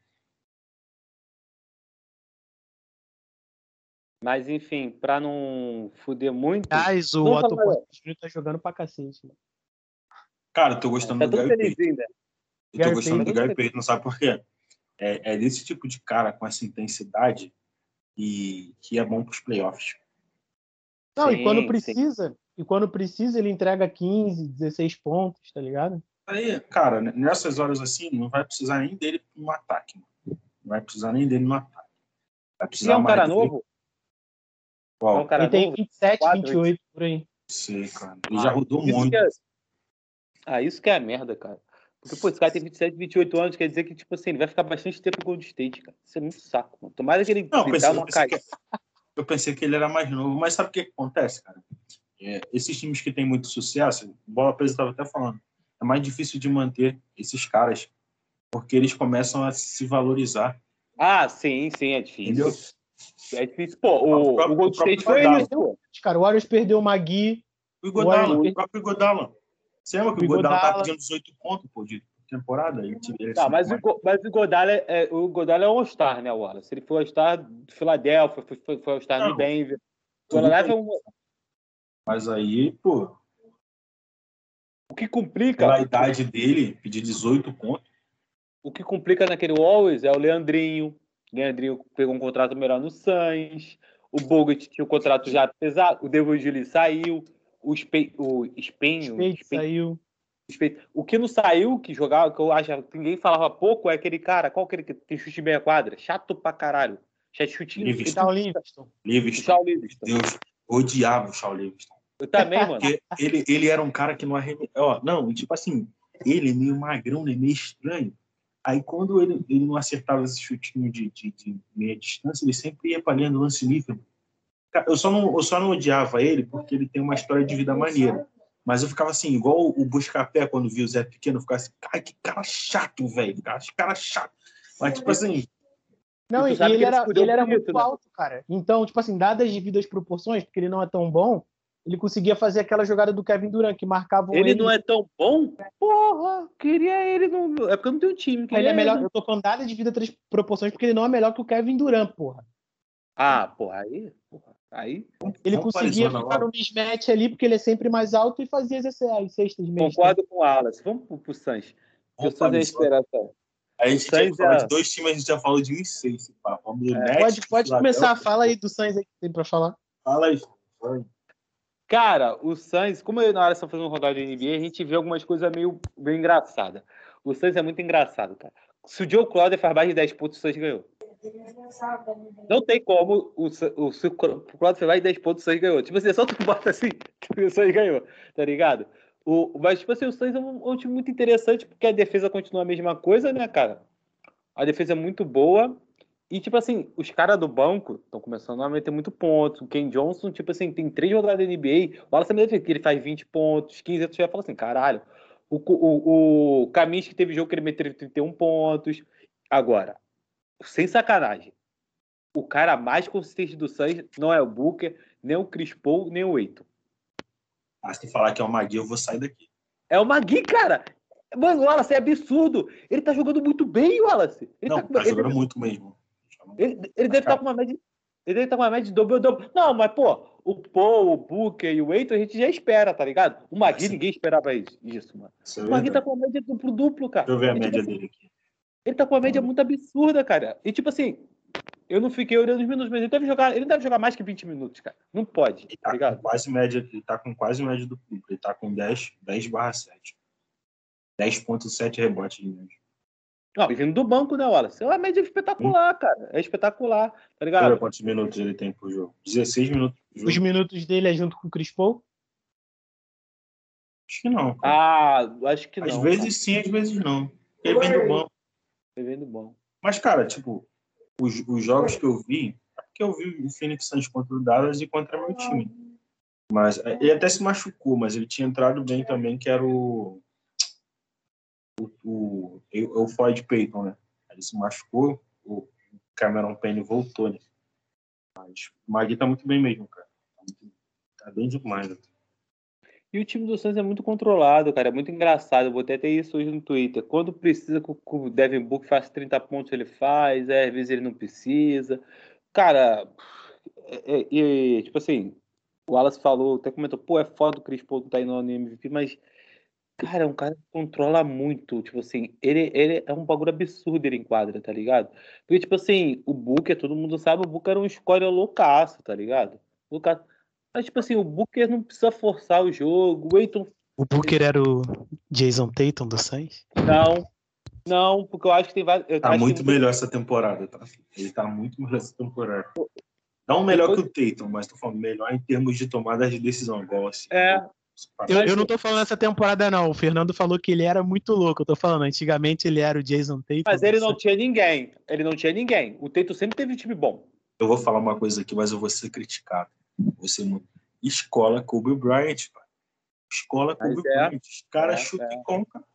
Mas, enfim, pra não fuder muito. Mas o Otto Porter tá jogando pra cacete. Né? Cara, tô gostando tá do Gary Payton. Eu tô gostando do Gary Payton, sabe por quê? É, é desse tipo de cara com essa intensidade e que é bom pros playoffs. Não, sim, e quando precisa, sim. E quando precisa, ele entrega 15, 16 pontos, tá ligado? Aí, cara, nessas horas assim, não vai precisar nem dele no ataque. Não vai precisar nem dele no ataque. Vai precisar e é um cara novo? Qual? Então, cara, ele tem 27, 4, 28 por aí. Sei, cara. Ele ah, já rodou muito. É... Ah, isso que é a merda, cara. Porque, pô, esse cara tem 27, 28 anos, quer dizer que, tipo assim, ele vai ficar bastante tempo com o Gold State, cara. Isso é muito saco, mano. Tomara que ele não, pensei. Que... eu pensei que ele era mais novo. Mas sabe o que acontece, cara? É, esses times que têm muito sucesso, Bola Presa estava até falando, é mais difícil de manter esses caras, porque eles começam a se valorizar. Ah, sim, sim, é difícil. Entendeu? É difícil. Pô, o, O próprio- o Gold o State foi pô. Cara, o Warriors perdeu o Magui. O o próprio Iguodala. Você lembra que o O tava Iguodala- pedindo 18 pontos pô, de temporada? Ele, ele Tá, mas o, mas o Godala é, é- o Godala é um All-Star, né, Wallace? Ele foi All-Star do Philadelphia, foi, foi, foi All-Star no Não. Denver. O Godala é um, Mas aí, pô, o que complica, pela idade dele, pedir 18 pontos. o que complica naquele Always é o Leandrinho. O Leandrinho pegou um contrato melhor no Suns. O Bogut tinha um contrato já pesado. O David Julie saiu. O, Spe, o Espenho. Saiu. O que não saiu, que jogava, que eu acho que ninguém falava pouco, é aquele cara, qual aquele que tem chute meia quadra? Chato pra caralho. Chat chutinho. Livingston. Livingston. O Livingston. Livingston. Deus, odiava o Shawn Livingston. Eu também, mano. Porque ele, ele era um cara que não arremessava. Ó, não, tipo assim, ele é meio magrão, né? Meio estranho. Aí quando ele, ele não acertava esse chutinho de, de, de meia distância, ele sempre ia pra linha do lance livre. Eu só, não, eu só não odiava ele porque ele tem uma história de vida maneira. Mas eu ficava assim, igual o Buscapé, quando via o Zé Pequeno, eu ficava assim, cara, que cara chato, velho. Cara, que cara chato. Mas, tipo assim, Não, E ele ele era, ele era muito né? alto, cara. Então, tipo assim, dadas as devidas proporções, porque ele não é tão bom, ele conseguia fazer aquela jogada do Kevin Durant, que marcavam Ele não é tão bom? Porra, queria ele no. É porque eu não tenho time. Ele é melhor. ele. Eu tô falando dadas as devidas proporções, porque ele não é melhor que o Kevin Durant, porra. Ah, porra, aí. Porra, aí. Ele Vamos conseguia ficar no mismatch ali, porque ele é sempre mais alto e fazia as, as cestas mesmo. Concordo com o Alas. Vamos pro, pro Suns. Porque o Suns é a gente falar é- de dois times, a gente já falou de um e seis. esse papo. Vamos do É, Nets, Pode, pode começar, fala aí do Suns aí que tem pra falar. Fala aí. fala aí. Cara, o Suns, como eu na hora estamos fazendo um rodada de NBA, a gente vê algumas coisas meio, meio engraçadas. O Suns é muito engraçado, cara. Se o Joe Crowder faz mais de 10 pontos, o Suns ganhou. Não tem como o, o, se o faz mais de 10 pontos, o Suns ganhou. Tipo assim, é só tu bota assim, o Suns ganhou, tá ligado? O, mas, tipo assim, o Suns é um, um time muito interessante, porque a defesa continua a mesma coisa, né, cara? A defesa é muito boa. E, tipo assim, os caras do banco estão começando a meter muito pontos. O Ken Johnson, tipo assim, tem três rodadas da NBA. O Wallace também que ele faz 20 pontos, 15, tu já fala assim, caralho. O, o, o Kaminsky teve jogo que ele meteu 31 pontos. Agora, sem sacanagem, o cara mais consistente do Suns não é o Booker, nem o Chris Paul, nem o Eiton. Ah, se falar que é o Magui, eu vou sair daqui. É o Magui, cara. Mano, o Wallace é absurdo. Ele tá jogando muito bem, Wallace. Ele não, tá, tá ele- jogando muito mesmo. Ele, ele deve estar com uma média. Ele deve estar com uma média de double-double. Não, mas, pô, o Paul, o Booker e o Eiton a gente já espera, tá ligado? O Magui, ninguém esperava isso, isso, mano. Isso é O Magui tá com uma média duplo-duplo, cara. Deixa eu ver a tipo média assim, dele aqui. Ele tá com uma média muito absurda, cara. E tipo assim, eu não fiquei olhando os minutos, mas ele deve jogar, ele deve jogar mais que 20 minutos, cara. Não pode, Ele tá tá ligado? quase média, ele tá com quase média do público. Ele tá com 10, 10 barra 7. 10.7 rebotes de média. Não, vindo do banco, né, Wallace? É uma média espetacular, cara. É espetacular, tá ligado? quantos minutos ele tem por jogo. 16 minutos por jogo. Os minutos dele é junto com o Chris Paul. Acho que não. cara. Ah, acho que não. às vezes sim, às vezes não. Ele vem do banco. Tá vendo bom. Mas, cara, tipo, os, os jogos que eu vi, é porque eu vi o Phoenix Suns contra o Dallas e contra meu time. Mas ele até se machucou, mas ele tinha entrado bem também, que era o. O, o, o, Floyd Payton, né? Ele se machucou, o Cameron Payne voltou, né? Mas o Magui tá muito bem mesmo, cara. Tá, tá bem demais. né? E o time do Suns é muito controlado, cara. É muito engraçado. Eu botei até isso hoje no Twitter. Quando precisa que o- Devin Book faça 30 pontos, ele faz. É, às vezes ele não precisa. Cara, é- é- tipo assim, o Wallace falou, até comentou, pô, é foda o Chris Paul não tá indo no MVP, mas, cara, é um cara que controla muito. Tipo assim, ele, ele é um bagulho absurdo ele em quadra, tá ligado? Porque, tipo assim, o Booker, todo mundo sabe, o Booker era um score loucaço, tá ligado? Loucaço. Mas, tipo assim, o Booker não precisa forçar o jogo. O Eiton, O Booker era o Jason Tatum do Suns. não. Não, porque eu acho que tem vários. eu Tá que muito tem melhor essa temporada, tá? Ele tá muito melhor essa temporada. Não melhor que o Tatum, mas tô falando melhor em termos de tomada de decisão, igual assim. É. Eu, eu não tô falando essa temporada, não. O Fernando falou que ele era muito louco. Eu tô falando, antigamente ele era o Jason Tatum. Mas ele não tinha ninguém. Ele não tinha ninguém. O Teito sempre teve um time bom. eu vou falar uma coisa aqui, mas eu vou ser criticado. Vou ser muito... Escola Kobe Bryant, cara. Escola Kobe Mas é, Bryant. Os caras é, chutam é. e com, cara.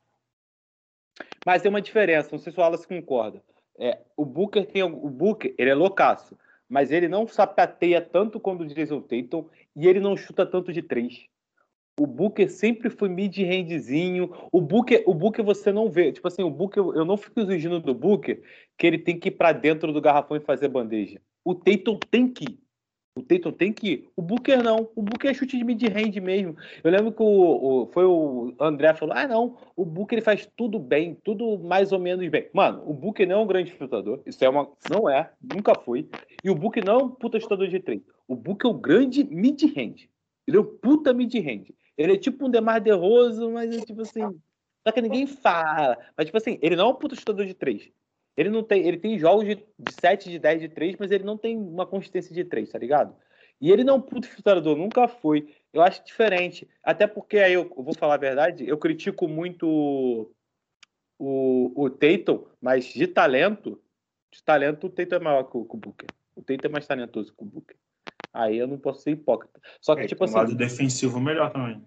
Mas tem uma diferença, não sei se o Wallace concorda. É, o Booker tem o Booker, ele é loucaço, mas ele não sapateia tanto quanto o Jason Tatum e ele não chuta tanto de três. O Booker sempre foi mid-rangezinho. O Booker, o Booker você não vê. Tipo assim, o Booker, eu não fico exigindo do Booker que ele tem que ir pra dentro do garrafão e fazer bandeja. O Tatum tem que ir. O Tatum tem que ir. O Booker não. O Booker é chute de mid-range mesmo. Eu lembro que o, o- foi o André falou: ah, não, o Booker ele faz tudo bem, tudo mais ou menos bem. Mano, o Booker não é um grande chutador. Isso é uma. Não é, nunca foi. E o Booker não é um puta chutador de três. O Booker é um grande mid-range. Ele é um puta mid-range. Ele é tipo um Demar DeRozan, mas é tipo assim. Só que ninguém fala. Mas, tipo assim, ele não é um puta chutador de três. Ele não tem. Ele tem jogos de, de 7, de 10 de 3, mas ele não tem uma consistência de 3, tá ligado? E ele não é um puto chutador, nunca foi. Eu acho diferente. Até porque aí eu, eu vou falar a verdade, eu critico muito o, o, o Tatum, mas de talento, de talento, o Tatum é maior que o, que o Booker. O Tatum é mais talentoso que o Booker. Aí eu não posso ser hipócrita. Só que, É, tipo um assim. lado defensivo melhor também.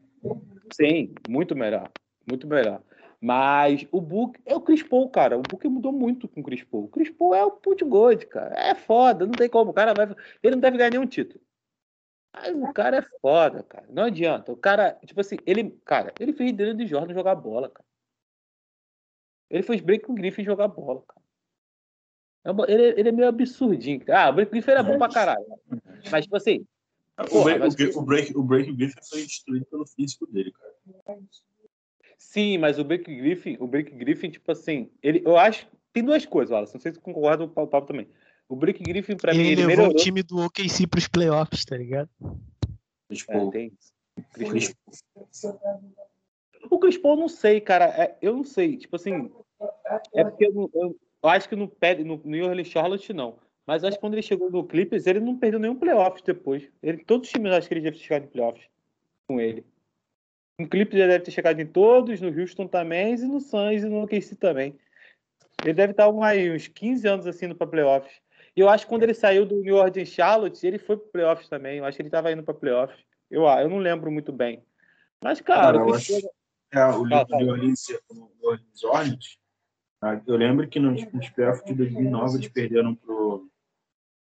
Sim, muito melhor. Muito melhor. Mas o Book é o Chris Paul, cara. O Book mudou muito com o Chris Paul. O Chris Paul é o put gold, cara. É foda, não tem como. O cara vai. Ele não deve ganhar nenhum título. Mas o cara é foda, cara. Não adianta. O cara, tipo assim, ele, cara, ele fez dele de Jordan jogar bola, cara. Ele fez break com o Griffin jogar bola, cara. É Ele, ele é meio absurdinho. Ah, o Griffin era bom pra caralho. Mas, tipo assim, Porra, break, mas- o, break, o, break, o break Griffin foi destruído pelo físico dele, cara. Sim, mas o Break Griffin, o Break Griffin, tipo assim, ele, eu acho tem duas coisas, Wallace, não sei se você concorda com o Pablo também. O Break Griffin, pra mim, Ele ele levou melhorou. o time do OKC pros playoffs, tá ligado? Chris É, Paul. tem isso. Chris Chris- Paul. O Chris Paul, eu não sei, cara. é, eu não sei. Tipo assim, é porque eu, não- eu- eu acho que no, no New Orleans Charlotte, não. Mas acho que quando ele chegou no Clippers, ele não perdeu nenhum playoffs depois. Ele, todos os times acho que ele deve ter chegado em playoffs com ele. No Clippers ele deve ter chegado em todos, no Houston também, e no Suns e no OKC também. Ele deve estar aí, uns 15 anos assim indo para playoffs. E eu acho que quando ele saiu do New Orleans Charlotte, ele foi para playoffs também. Eu acho que ele estava indo para playoffs. Eu, eu não lembro muito bem. Mas, cara, eu acho- É, o. New Orleans, New Orleans Hornets, tá? eu lembro que nos, nos playoffs de 2009 eles perderam pro,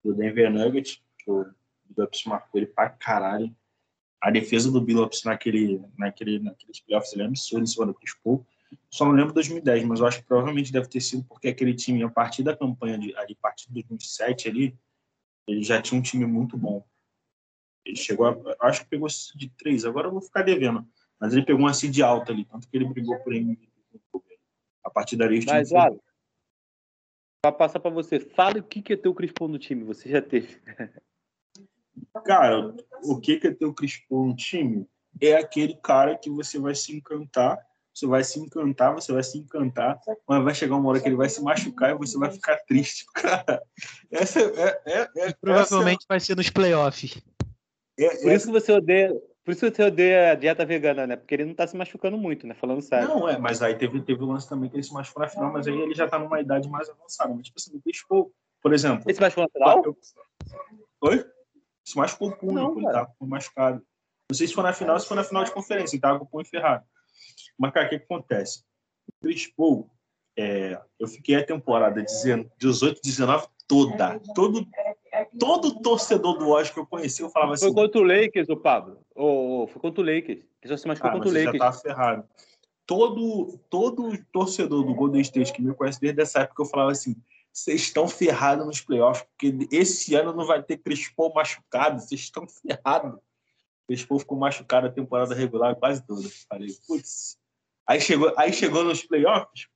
pro Denver Nuggets, o Billups marcou ele pra caralho. A defesa do Billups naquele, naquele, naqueles playoffs ele é absurdo em cima do Chris Paul. Só não lembro 2010, mas eu acho que provavelmente deve ter sido porque aquele time, a partir da campanha de, ali, partir de 2007 ali, ele já tinha um time muito bom. Ele chegou a, acho que pegou de três, agora eu vou ficar devendo. Mas ele pegou uma seed alta ali, tanto que ele brigou por MVP. A partir dali, time Mas, foi- Wallace, para passar para você, fala o que que é ter o Chris Paul no time. Você já teve. Cara, o que que é ter o Chris Paul no time? É aquele cara que você vai se encantar, você vai se encantar, você vai se encantar, mas vai chegar uma hora que ele vai se machucar e você vai ficar triste, cara. Essa é, é, é, Provavelmente vai ser nos playoffs. essa é- Por isso que você odeia. Por isso que você odeia a dieta vegana, né? Porque ele não tá se machucando muito, né? Falando sério. Não, é, mas aí teve, teve o lance também que ele se machucou na final, mas aí ele já tá numa idade mais avançada. Mas, tipo assim, Paul, por exemplo, Esse machucou na final? Eu- Oi? Se machucou o punho, Não, ele tava com machucado. Não sei se foi na final, se foi na final de conferência, ele tava com o punho ferrado. Mas, cara, o que, que acontece? O Chris Paul, é, eu fiquei a temporada 18, 19 toda. Todo, todo torcedor do Oeste que eu conheci, eu falava assim. Foi contra o Lakers, o Pablo. Ô, foi contra o Lakers. Ele só se machucou Ah, contra mas o ele já Lakers. tava ferrado. Todo, todo torcedor do Golden State que me conhece desde essa época, eu falava assim: vocês estão ferrados nos playoffs, porque esse ano não vai ter Chris Paul machucado, vocês estão ferrados. Chris Paul ficou machucado a temporada regular quase toda. Falei, putz. Aí chegou, aí chegou nos playoffs,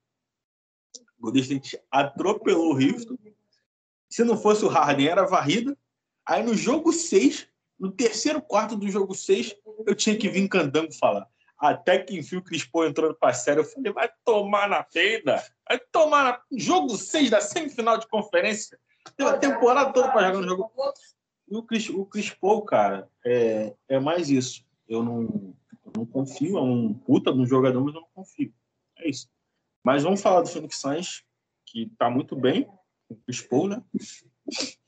o Golden State atropelou o Houston. Se não fosse o Harden, era varrida. Aí no jogo 6, no terceiro quarto do jogo 6, eu tinha que vir cantando falar. Até que enfim o Paul entrou pra série, eu falei, vai tomar na peida. Vai tomar na... Jogo 6 da semifinal de conferência. Deu a temporada toda pra jogar no jogo. E o Chris, o Chris Paul, cara, é, é mais isso. Eu não, eu não confio, é um puta de um jogador, mas eu não confio. É isso. Mas vamos falar do Phoenix Suns, que tá muito bem, Paul, né?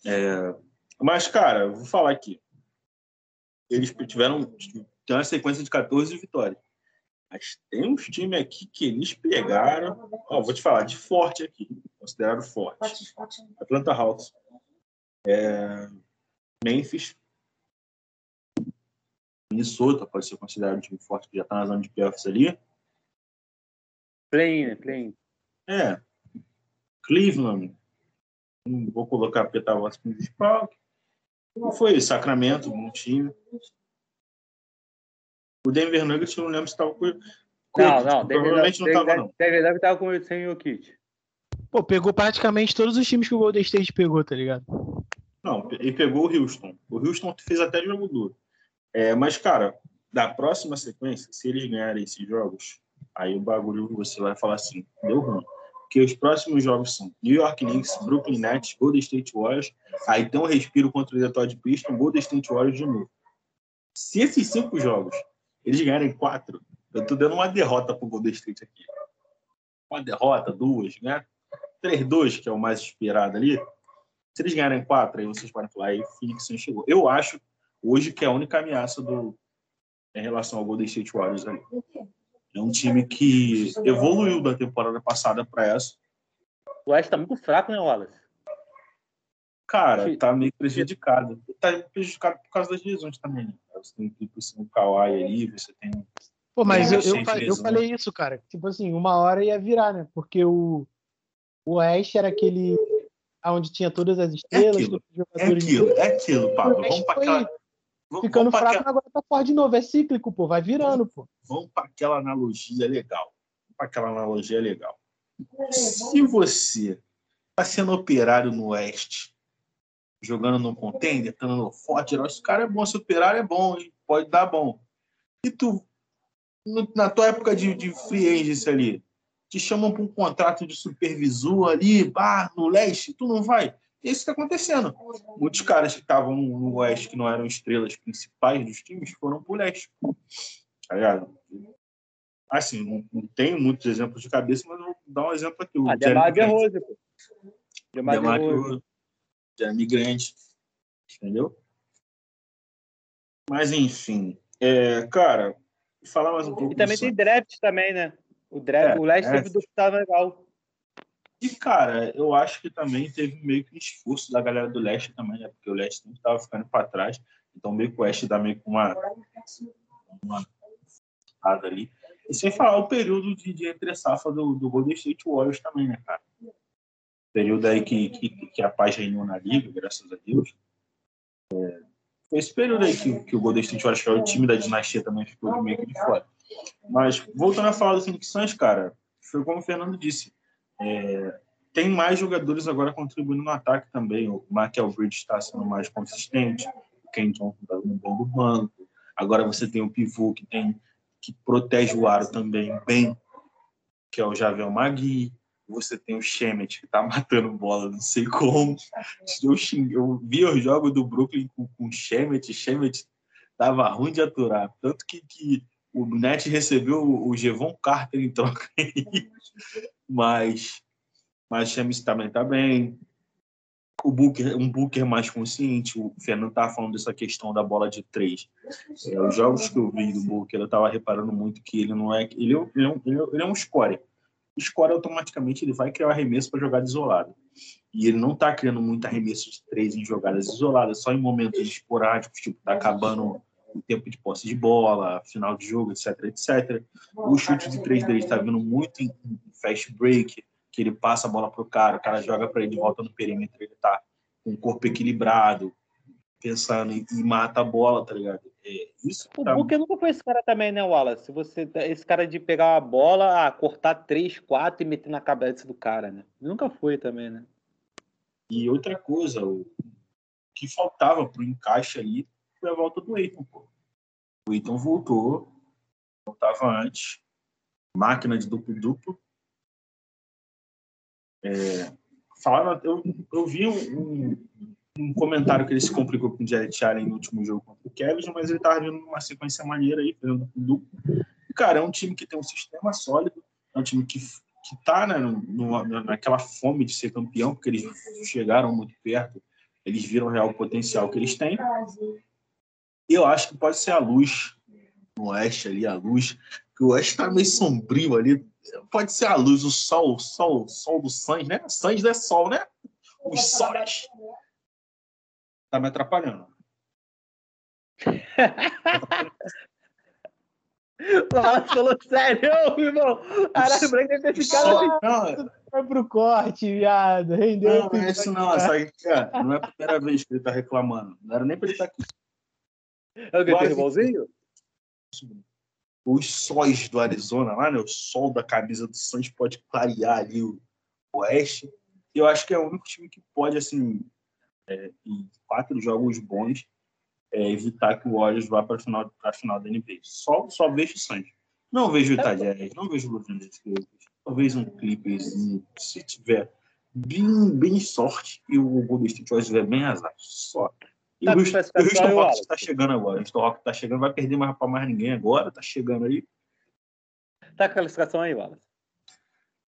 É, Mas, cara, eu vou falar aqui. Eles tiveram tem uma sequência de 14 vitórias. Mas tem uns times aqui que eles pegaram. Ó, vou te falar, de forte aqui. Considerado forte. Atlanta Hawks. É... Memphis. Minnesota pode ser considerado um time forte que já está na zona de playoffs ali. Play, né? Play. É. Cleveland. Não vou colocar porque estava o principal. Não foi Sacramento, um time. O Denver Nuggets, eu não lembro se estava com. Não, não, tipo, provavelmente não estava, não. Denver Nuggets estava com sem o kit. Pô, pegou praticamente todos os times que o Golden State pegou, tá ligado? Não, e pegou o Houston. O Houston fez até jogo duro. É, mas, cara, da próxima sequência, se eles ganharem esses jogos, aí o bagulho você vai falar assim, deu ruim. Porque os próximos jogos são New York Knicks, Brooklyn Nets, Golden State Warriors, aí tem um respiro contra o Detroit Pistons, Golden State Warriors de novo. Se esses cinco jogos eles ganharem quatro, eu tô dando uma derrota pro Golden State aqui. Uma derrota, duas, né? 3-2, que é o mais esperado ali. Se eles ganharem quatro, aí vocês podem falar, aí Phoenix chegou. Eu acho hoje que é a única ameaça do, em relação ao Golden State Warriors ali. É um time que evoluiu da temporada passada para essa. O West tá muito fraco, né, Wallace? Cara, tá meio prejudicado. Tá prejudicado por causa das lesões também. Né? Você tem tipo assim, o Kawhi ali, você tem. Pô, mas eu, eu, eu, falei isso, cara. Tipo assim, uma hora ia virar, né? Porque o, o West era aquele onde tinha todas as estrelas. É aquilo, é aquilo, é aquilo Pablo. Vamos pra aquela Ficando fraco, aquela... agora tá forte de novo. É cíclico, pô. Vai virando, pô. Vamos para aquela analogia legal. Para aquela analogia legal. Se você tá sendo operário no Oeste, jogando no contender, estando no forte, esse cara é bom, esse operário é bom, hein? pode dar bom. E tu, na tua época de, de free agency ali, te chamam para um contrato de supervisor ali, bar, no leste, tu não vai isso está acontecendo. Muitos caras que estavam no Oeste, que não eram estrelas principais dos times, foram para o Leste. Tá ligado? Assim, não, não, tenho muitos exemplos de cabeça, mas vou dar um exemplo aqui. O ah, Demar Rose, pô. Demar Rose. Jeremy Grant. Entendeu? Mas, enfim. É, cara, falar mais um pouco. E também tem draft também, né? O, draft, é, o Leste é. teve tá legal. E, cara, eu acho que também teve meio que um esforço da galera do leste também, né? Porque o leste sempre estava ficando para trás. Então, meio que o oeste dá meio que uma. uma ali. E sem falar o período de, de entre safra do, do Golden State Warriors também, né, cara? Período aí que, que, que a paz reinou na liga, graças a Deus. É, foi esse período aí que, que o Golden State Warriors, que é o time da dinastia, também ficou meio que de fora. Mas, voltando a falar do Phoenix Suns, cara, foi como o Fernando disse é, tem mais jogadores agora contribuindo no ataque também. O Michael Bridge está sendo mais consistente, o Ken Johnson está no bom do banco. Agora você tem o pivô que tem que protege o aro também bem, que é o Javel Magui. Você tem o Shemet que está matando bola, não sei como. Eu, eu vi os jogos do Brooklyn com, com o Shemet, Shemet tava ruim de aturar. Tanto que, que o Net recebeu o, Gevon Carter em troca mas mas Chames também está bem. O Booker, um Booker mais consciente. O Fernando estava falando dessa questão da bola de três. É, os jogos que eu vi do Booker, eu estava reparando muito que ele não é. Ele é, ele é, um, é um score. O score automaticamente ele vai criar um arremesso para jogada isolada. E ele não está criando muito arremesso de três em jogadas isoladas, só em momentos esporádicos, tipo, tá acabando o tempo de posse de bola, final de jogo, etc, etc. O chute de três dele está vindo muito em fast break, que ele passa a bola pro cara, o cara joga para ele de volta no perímetro, ele tá com o corpo equilibrado, pensando e, e mata a bola, tá ligado? É, isso o tá... Booker nunca foi esse cara também, né, Wallace? Se você esse cara de pegar a bola, ah, cortar três, quatro e meter na cabeça do cara, né? Nunca foi também, né? E outra coisa, o que faltava pro encaixe ali foi a volta do Eiton, pô. O Eiton voltou, voltava antes, máquina de duplo-duplo. É, falaram, eu, eu vi um, um, comentário que ele se complicou com o Jared Allen no último jogo contra o Kevin, mas ele estava vindo numa sequência maneira aí, fazendo duplo. E, cara, é um time que tem um sistema sólido, é um time que que está né, naquela fome de ser campeão, porque eles chegaram muito perto eles viram o real potencial que eles têm. E eu acho que pode ser a luz no oeste ali, a luz, que o oeste está meio sombrio ali. Pode ser a luz, o sol, o sol, o sol do Suns, né? Suns é sol, né? Os sóis. Tá me atrapalhando. Nossa, falou sério, irmão. Caralho, o Branco deve ter ficado não, Foi pro corte, viado. Rendeu. não, não é isso não. Essa cara, não é a primeira vez que ele tá reclamando. Não era nem pra ele estar aqui. É o que, tem? Os sóis do Arizona lá, né? O sol da camisa do Suns pode clarear ali o oeste. Eu acho que é o único time que pode, assim, é, em quatro jogos bons, é, evitar que o Warriors vá para a final, pra final da NBA. Só, só vejo o Suns. Não vejo o Utah Jazz, não vejo o Los. Talvez um Clippers, se tiver bem, bem sorte e o Golden State Warriors tiver bem azar. Só. E Tá o Houston, o Houston Rockets está chegando agora. O Houston Rockets está chegando, vai perder mais para mais ninguém agora, tá chegando aí. Tá com a classificação aí, Wallace.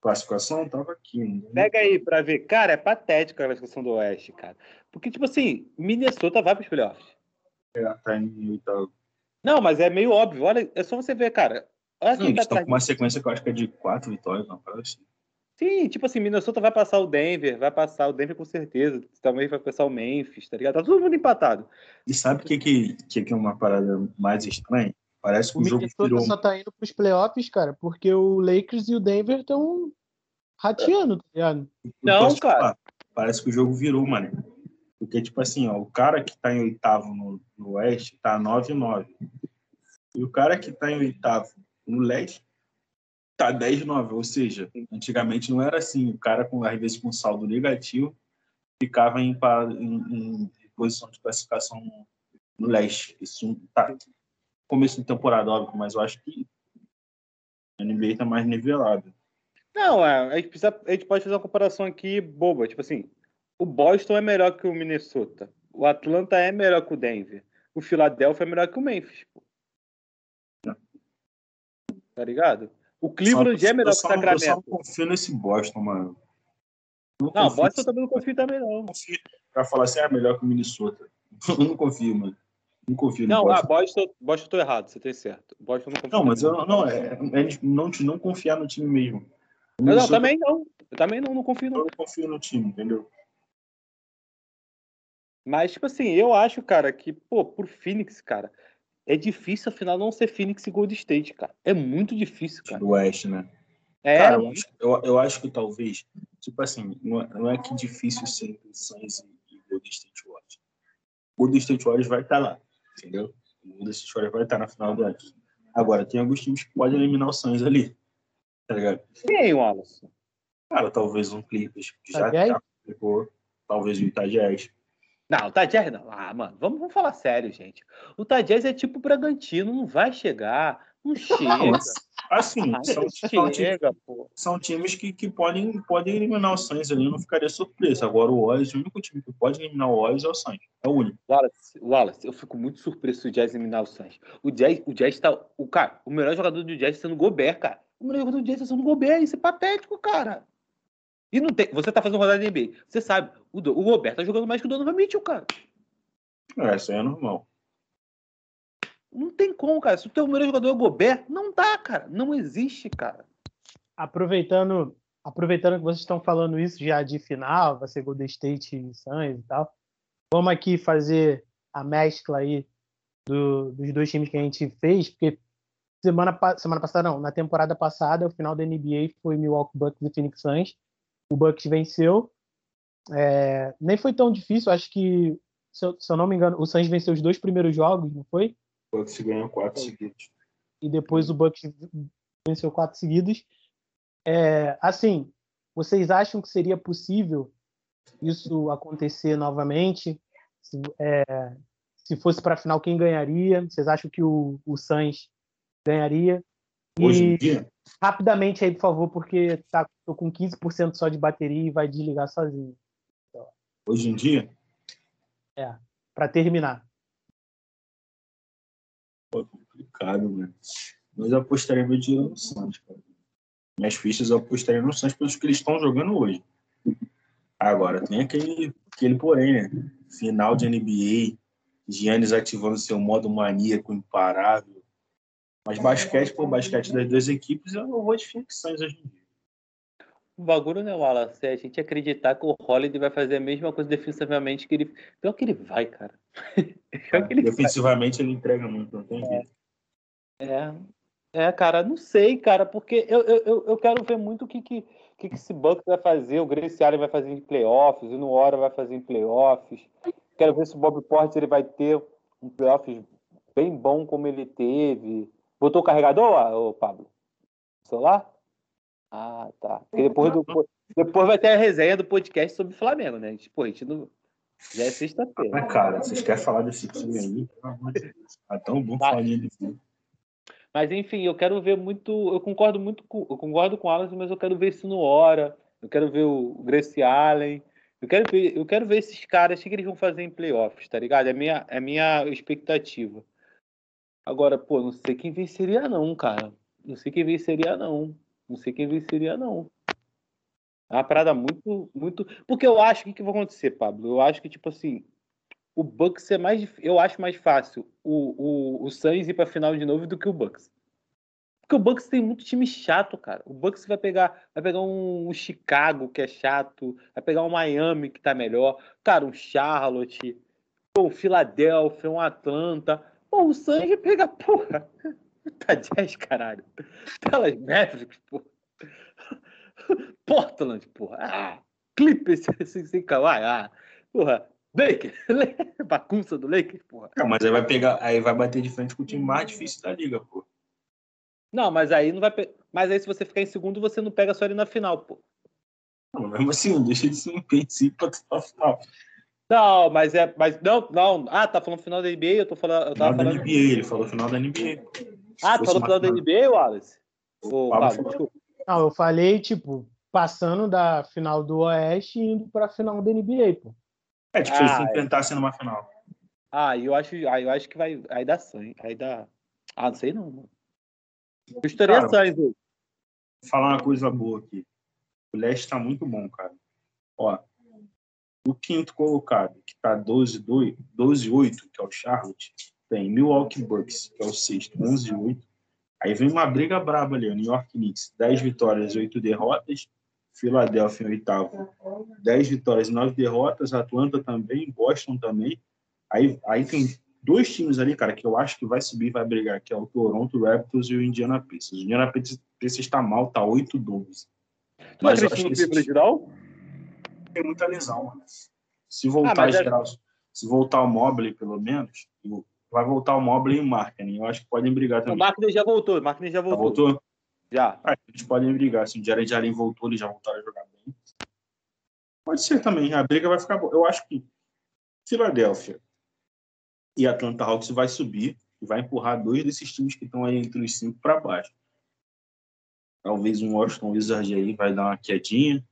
Classificação tava aqui. né? Pega aí pra ver. Cara, é patética a classificação do Oeste, cara. Porque, tipo assim, Minnesota vai pros playoffs. É, tá em oitavo. Não, mas é meio óbvio. Olha, é só você ver, cara. Olha Não, quem eles tá estão atrás. com uma sequência que eu acho que é de quatro vitórias, não, parece. assim. Sim, tipo assim, Minnesota vai passar o Denver, vai passar o Denver com certeza. Também vai passar o Memphis, tá ligado? Tá todo mundo empatado. E sabe o que, que, que é uma parada mais estranha? Parece que O o, jogo Minnesota virou. só tá indo pros playoffs, cara, porque o Lakers e o Denver estão rateando, tá ligado? Não, cara. falar? Parece que o jogo virou, mano. Porque, tipo assim, ó, o cara que tá em oitavo no, no Oeste tá 9-9. E o cara que tá em oitavo no Leste tá 10-9. Ou seja, antigamente não era assim. O cara, com, às vezes, com saldo negativo, ficava em, em- em posição de classificação no, Leste. Isso tá começo de temporada, óbvio, mas eu acho que a NBA tá mais nivelado. Não, é, a, gente precisa, a gente pode fazer uma comparação aqui boba. Tipo assim, o Boston é melhor que o Minnesota. O Atlanta é melhor que o Denver. O Philadelphia é melhor que o Memphis. Tá ligado? O Cleveland Só- é melhor eu que o não- Eu só não Sacramento. confio nesse Boston, mano. Não, o confio Boston também não confio também, não. não confio pra falar assim, é melhor que o Minnesota. Eu não confio, mano. Não confio no Não, ah, Boston. Boston, Boston tô errado, você tem certo. Boston não confio. Não, mas eu não, é, é não, te não confiar no time mesmo. Eu não, Minnesota, também não. Eu também não, não confio, não. Eu não confio no time, entendeu? Mas, tipo assim, eu acho, cara, que, pô, pro Phoenix, cara, é difícil afinal não ser Phoenix e Gold State, cara. É muito difícil, cara. Do Oeste, né? É, Cara, eu acho, eu, eu acho que talvez, tipo assim, não é, não é que difícil ser entre Suns e, e Golden State Warriors. Golden State Warriors vai estar lá, entendeu? O Golden State Warriors vai estar na final do Oeste. Agora, tem alguns times que podem eliminar o Suns ali, tá ligado? quem, Wallace? Cara, talvez um Clippers, que Tá já, já ficou, talvez o Utah Jazz. Não, o Tajaz não. Ah, mano, vamos, vamos falar sério, gente. O Tajaz é tipo o Bragantino, não vai chegar. Não chega. Assim, Ah, são, times, chega, pô. são times que, que podem, podem eliminar o Suns ali, eu não ficaria surpreso. Agora o Warriors, o único time que pode eliminar o Warriors é o Suns, é o único. Wallace, Wallace, eu fico muito surpreso se o Jazz eliminar o Suns. O Jazz, o Jazz tá. O, cara, o melhor jogador do Jazz tá sendo o Gobert, cara. O melhor jogador do Jazz tá sendo o Gobert. Isso é patético, cara. E não tem. Você tá fazendo rodada de NBA. Você sabe, o, Do- o Gobert tá jogando mais que o Donovan Mitchell, cara. É, isso aí é normal. Não tem como, cara. Se o teu melhor jogador é o Gobert, não dá, cara. Não existe, cara. Aproveitando, aproveitando que vocês estão falando isso já de final, vai ser Golden State e Suns e tal. Vamos aqui fazer a mescla aí do- dos dois times que a gente fez, porque semana, semana passada, não, na temporada passada, o final da NBA foi Milwaukee Bucks e Phoenix Suns. O Bucks venceu. É, nem foi tão difícil, acho que, se eu, se eu não me engano, o Suns venceu os dois primeiros jogos, não foi? O Bucks ganhou quatro seguidos. e depois o Bucks venceu quatro seguidos. É, assim, vocês acham que seria possível isso acontecer novamente? Se, é, se fosse para a final, quem ganharia? Vocês acham que o, o Suns ganharia? Hoje em dia, rapidamente aí, por favor, porque tá, tô com 15% só de bateria e vai desligar sozinho. hoje em dia, Para terminar. pô, é complicado, né? Mas eu apostaria meu dinheiro no Santos, cara. Minhas fichas eu apostaria no Santos pelos que eles estão jogando hoje. Agora, tem aquele, aquele porém, né? final de NBA, Giannis ativando seu modo maníaco imparável. Mas basquete por basquete das duas equipes, eu não vou de Phoenix Suns hoje em dia. O bagulho, né, Wallace? É a gente acreditar que o Holiday vai fazer a mesma coisa defensivamente que ele. Pior que ele vai, cara. Pior que ele Defensivamente vai. ele entrega muito, não tem jeito. É. É, cara, não sei, cara, porque eu, eu, eu quero ver muito o que, que, que, que esse Bucks vai fazer, o Allen vai fazer em playoffs, o Nuora vai fazer em playoffs. Quero ver se o Bob Porter ele vai ter um playoffs bem bom como ele teve. Botou o carregador, ô, Pablo? Celular? Ah, tá. Porque depois, do, depois vai ter a resenha do podcast sobre o Flamengo, né? Tipo, a gente não. Já é sexta-feira. Ah, cara, vocês querem falar desse time aí? Tá tão bom tá. falar desse Mas enfim, eu quero ver muito. Eu concordo muito com. Eu concordo com o Alan, mas eu quero ver isso no Hora. Eu quero ver o Grace Allen. Eu quero ver, eu quero ver esses caras, o que eles vão fazer em playoffs, tá ligado? É a minha, é minha expectativa. Agora, pô, não sei quem venceria, não, cara. Não sei quem venceria, não. Não sei quem venceria, não. É uma parada muito, muito. Porque eu acho que, que vai acontecer, Pablo? Eu acho que, tipo assim, o Bucks é mais. Eu acho mais fácil o, o, o Suns ir pra final de novo do que o Bucks. Porque o Bucks tem muito time chato, cara. O Bucks vai pegar, vai pegar um, um Chicago que é chato, vai pegar um Miami que tá melhor, cara, um Charlotte, um Philadelphia, um Atlanta. Pô, o Suns vai pegar, porra. Tá 10, caralho. Dallas Mavericks, porra. Portland, porra. Ah, Clippers, sem, sem Kawhi. Ah, porra. Lakers. Bagunça do Lakers, porra. Não, mas aí vai pegar, aí vai bater de frente com o time mais difícil da liga, porra. Não, mas aí não vai. Pe... Mas aí se você ficar em segundo, você não pega só ali na final, pô. Não, mesmo assim, não deixa de ser um princípio pra na final. Não, mas é. Mas não, não. Ah, tá falando final da NBA, eu tô falando. Eu tava final falando... da NBA, ele falou final da NBA. Ah, tu falou final da NBA, Wallace? Ô, Pablo, Não, eu falei, tipo, passando da final do Oeste e indo pra final da NBA, pô. É, tipo, ah, se enfrentasse é. numa final. Ah, eu acho, ah, eu acho que vai. Aí dá sangue. Aí dá. Ah, não sei não, mano. Eu Sainz Vou falar uma coisa boa aqui. O leste está muito bom, cara. Ó, o quinto colocado, que está 12-8, 12, que é o Charlotte, tem Milwaukee Bucks, que é o sexto, 11-8. Aí vem uma briga braba ali, o New York Knicks, 10 vitórias, 8 derrotas. Filadélfia em oitavo, 10 vitórias, 9 derrotas. Atlanta também, Boston também. Aí, aí tem dois times ali, cara, que eu acho que vai subir vai brigar, que é o Toronto Raptors e o Indiana Pacers. O Indiana Pacers está mal, tá 8-12. Mas eu acho que esse... Tem muita lesão, mano. Se voltar ah, é se voltar o Mobley, pelo menos, vai voltar o Mobley e o Markkinen. Eu acho que podem brigar também. O Markkinen já voltou, o Markkinen já voltou. Já voltou? Já. Ah, eles podem brigar. Se o Jared Allen voltou, eles já voltaram a jogar bem. Pode ser também. A briga vai ficar boa. Eu acho que Filadélfia, e Atlanta Hawks vai subir e vai empurrar dois desses times que estão aí entre os cinco para baixo. Talvez um Washington Wizards aí vai dar uma quedinha.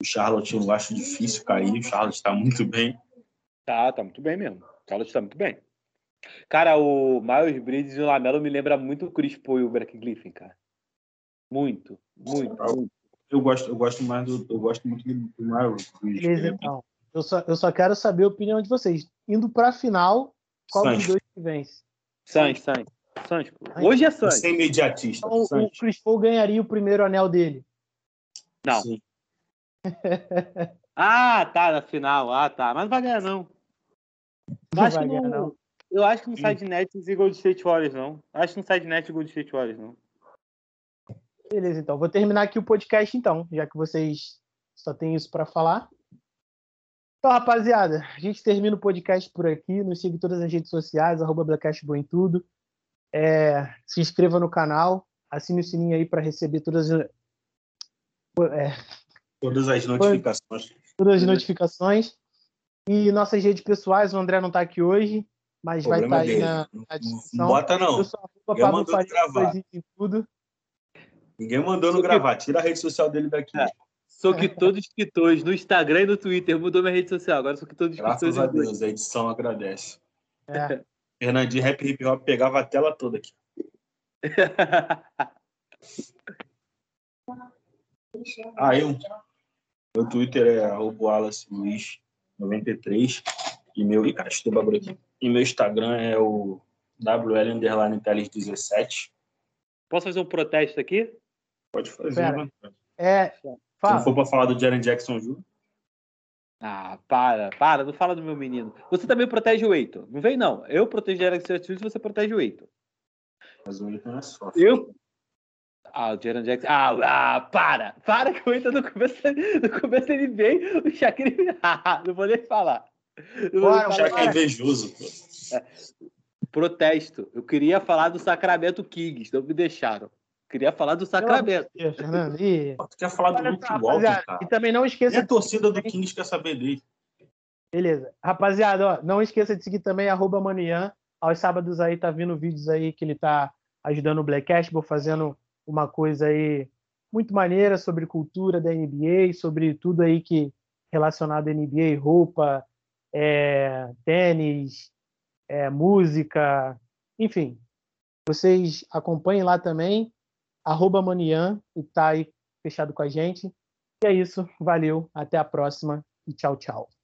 O Charlotte eu acho difícil cair. O Charlotte está muito bem. Tá, tá muito bem mesmo. O Charlotte está muito bem. Cara, o Miles Bridges e o Lamelo me lembra muito o Chris Paul e o Breck Griffin, cara. Muito, muito, eu, muito. Eu gosto, eu gosto mais do, eu gosto muito do Miles Bridges. Beleza, então. Eu só, eu só quero saber a opinião de vocês. Indo para a final, qual Sancho. dos dois que vence? Sancho, Sancho. Sancho. Hoje é Sancho. Sem imediatista. Então, o Chris Paul ganharia o primeiro anel dele. Não. ah, tá, na final. Ah, tá. Mas não vai ganhar, não. Não acho vai ganhar, não, não. Eu acho que não sai de Nets e Gold State Warriors, não. Acho que não sai de Nets e Gold State Warriors, não. Beleza, então. Vou terminar aqui o podcast, então, já que vocês só têm isso para falar. Então, rapaziada, a gente termina o podcast por aqui. Nos siga em todas as redes sociais, arroba em tudo. É, se inscreva no canal, assine o sininho aí para receber todas as. É, todas as notificações. Todas as notificações. E nossas redes pessoais, o André não está aqui hoje, mas vai estar tá aí na, na descrição. Não bota não. Eu sou Ninguém mandou gravar. Tudo. Ninguém mandou no gravar. Tira a rede social dele daqui. É. Sou que todos escritores no Instagram e no Twitter. Mudou minha rede social. Agora sou que todos escritores. Graças a Deus, a edição agradece. É. Fernandinho Rap Hip Hop pegava a tela toda aqui. ah, eu. Meu Twitter é Wallace Luiz 93. E meu, e cara, o bagulho aqui. E meu Instagram é o WL underline 17. Posso fazer um protesto aqui? Pode fazer. Né? É, Se não fala. for pra falar do Jaren Jackson Jr., Ah, para, para, não fala do meu menino. Você também protege o Eitor. Não vem, não. Eu protejo o Eric Sirius e você protege o Eitor. mas o Ethan é só. Eu? Ah, o Jaron Jackson. Ah, ah, para! Para que o Eitor no começo, no começo ele veio, o Shaquille. Ah, não vou nem falar. Não Bora. Já que é invejoso, pô. Protesto. Eu queria falar do Sacramento Kings, não me deixaram. Queria falar do Sacramento. Fernando, ih. Tu quer falar do Luke cara? E também não E esqueça a torcida do Kings quer saber dele. Beleza. Rapaziada, ó, não esqueça de seguir também arroba Manian. Aos sábados aí tá vindo vídeos aí que ele tá ajudando o Black Cashball, fazendo uma coisa aí muito maneira sobre cultura da NBA, sobre tudo aí que relacionado à NBA, roupa, é, tênis, é, música, enfim. Vocês acompanhem lá também, arroba Manian, e tá aí fechado com a gente. E é isso, valeu, até a próxima e tchau, tchau.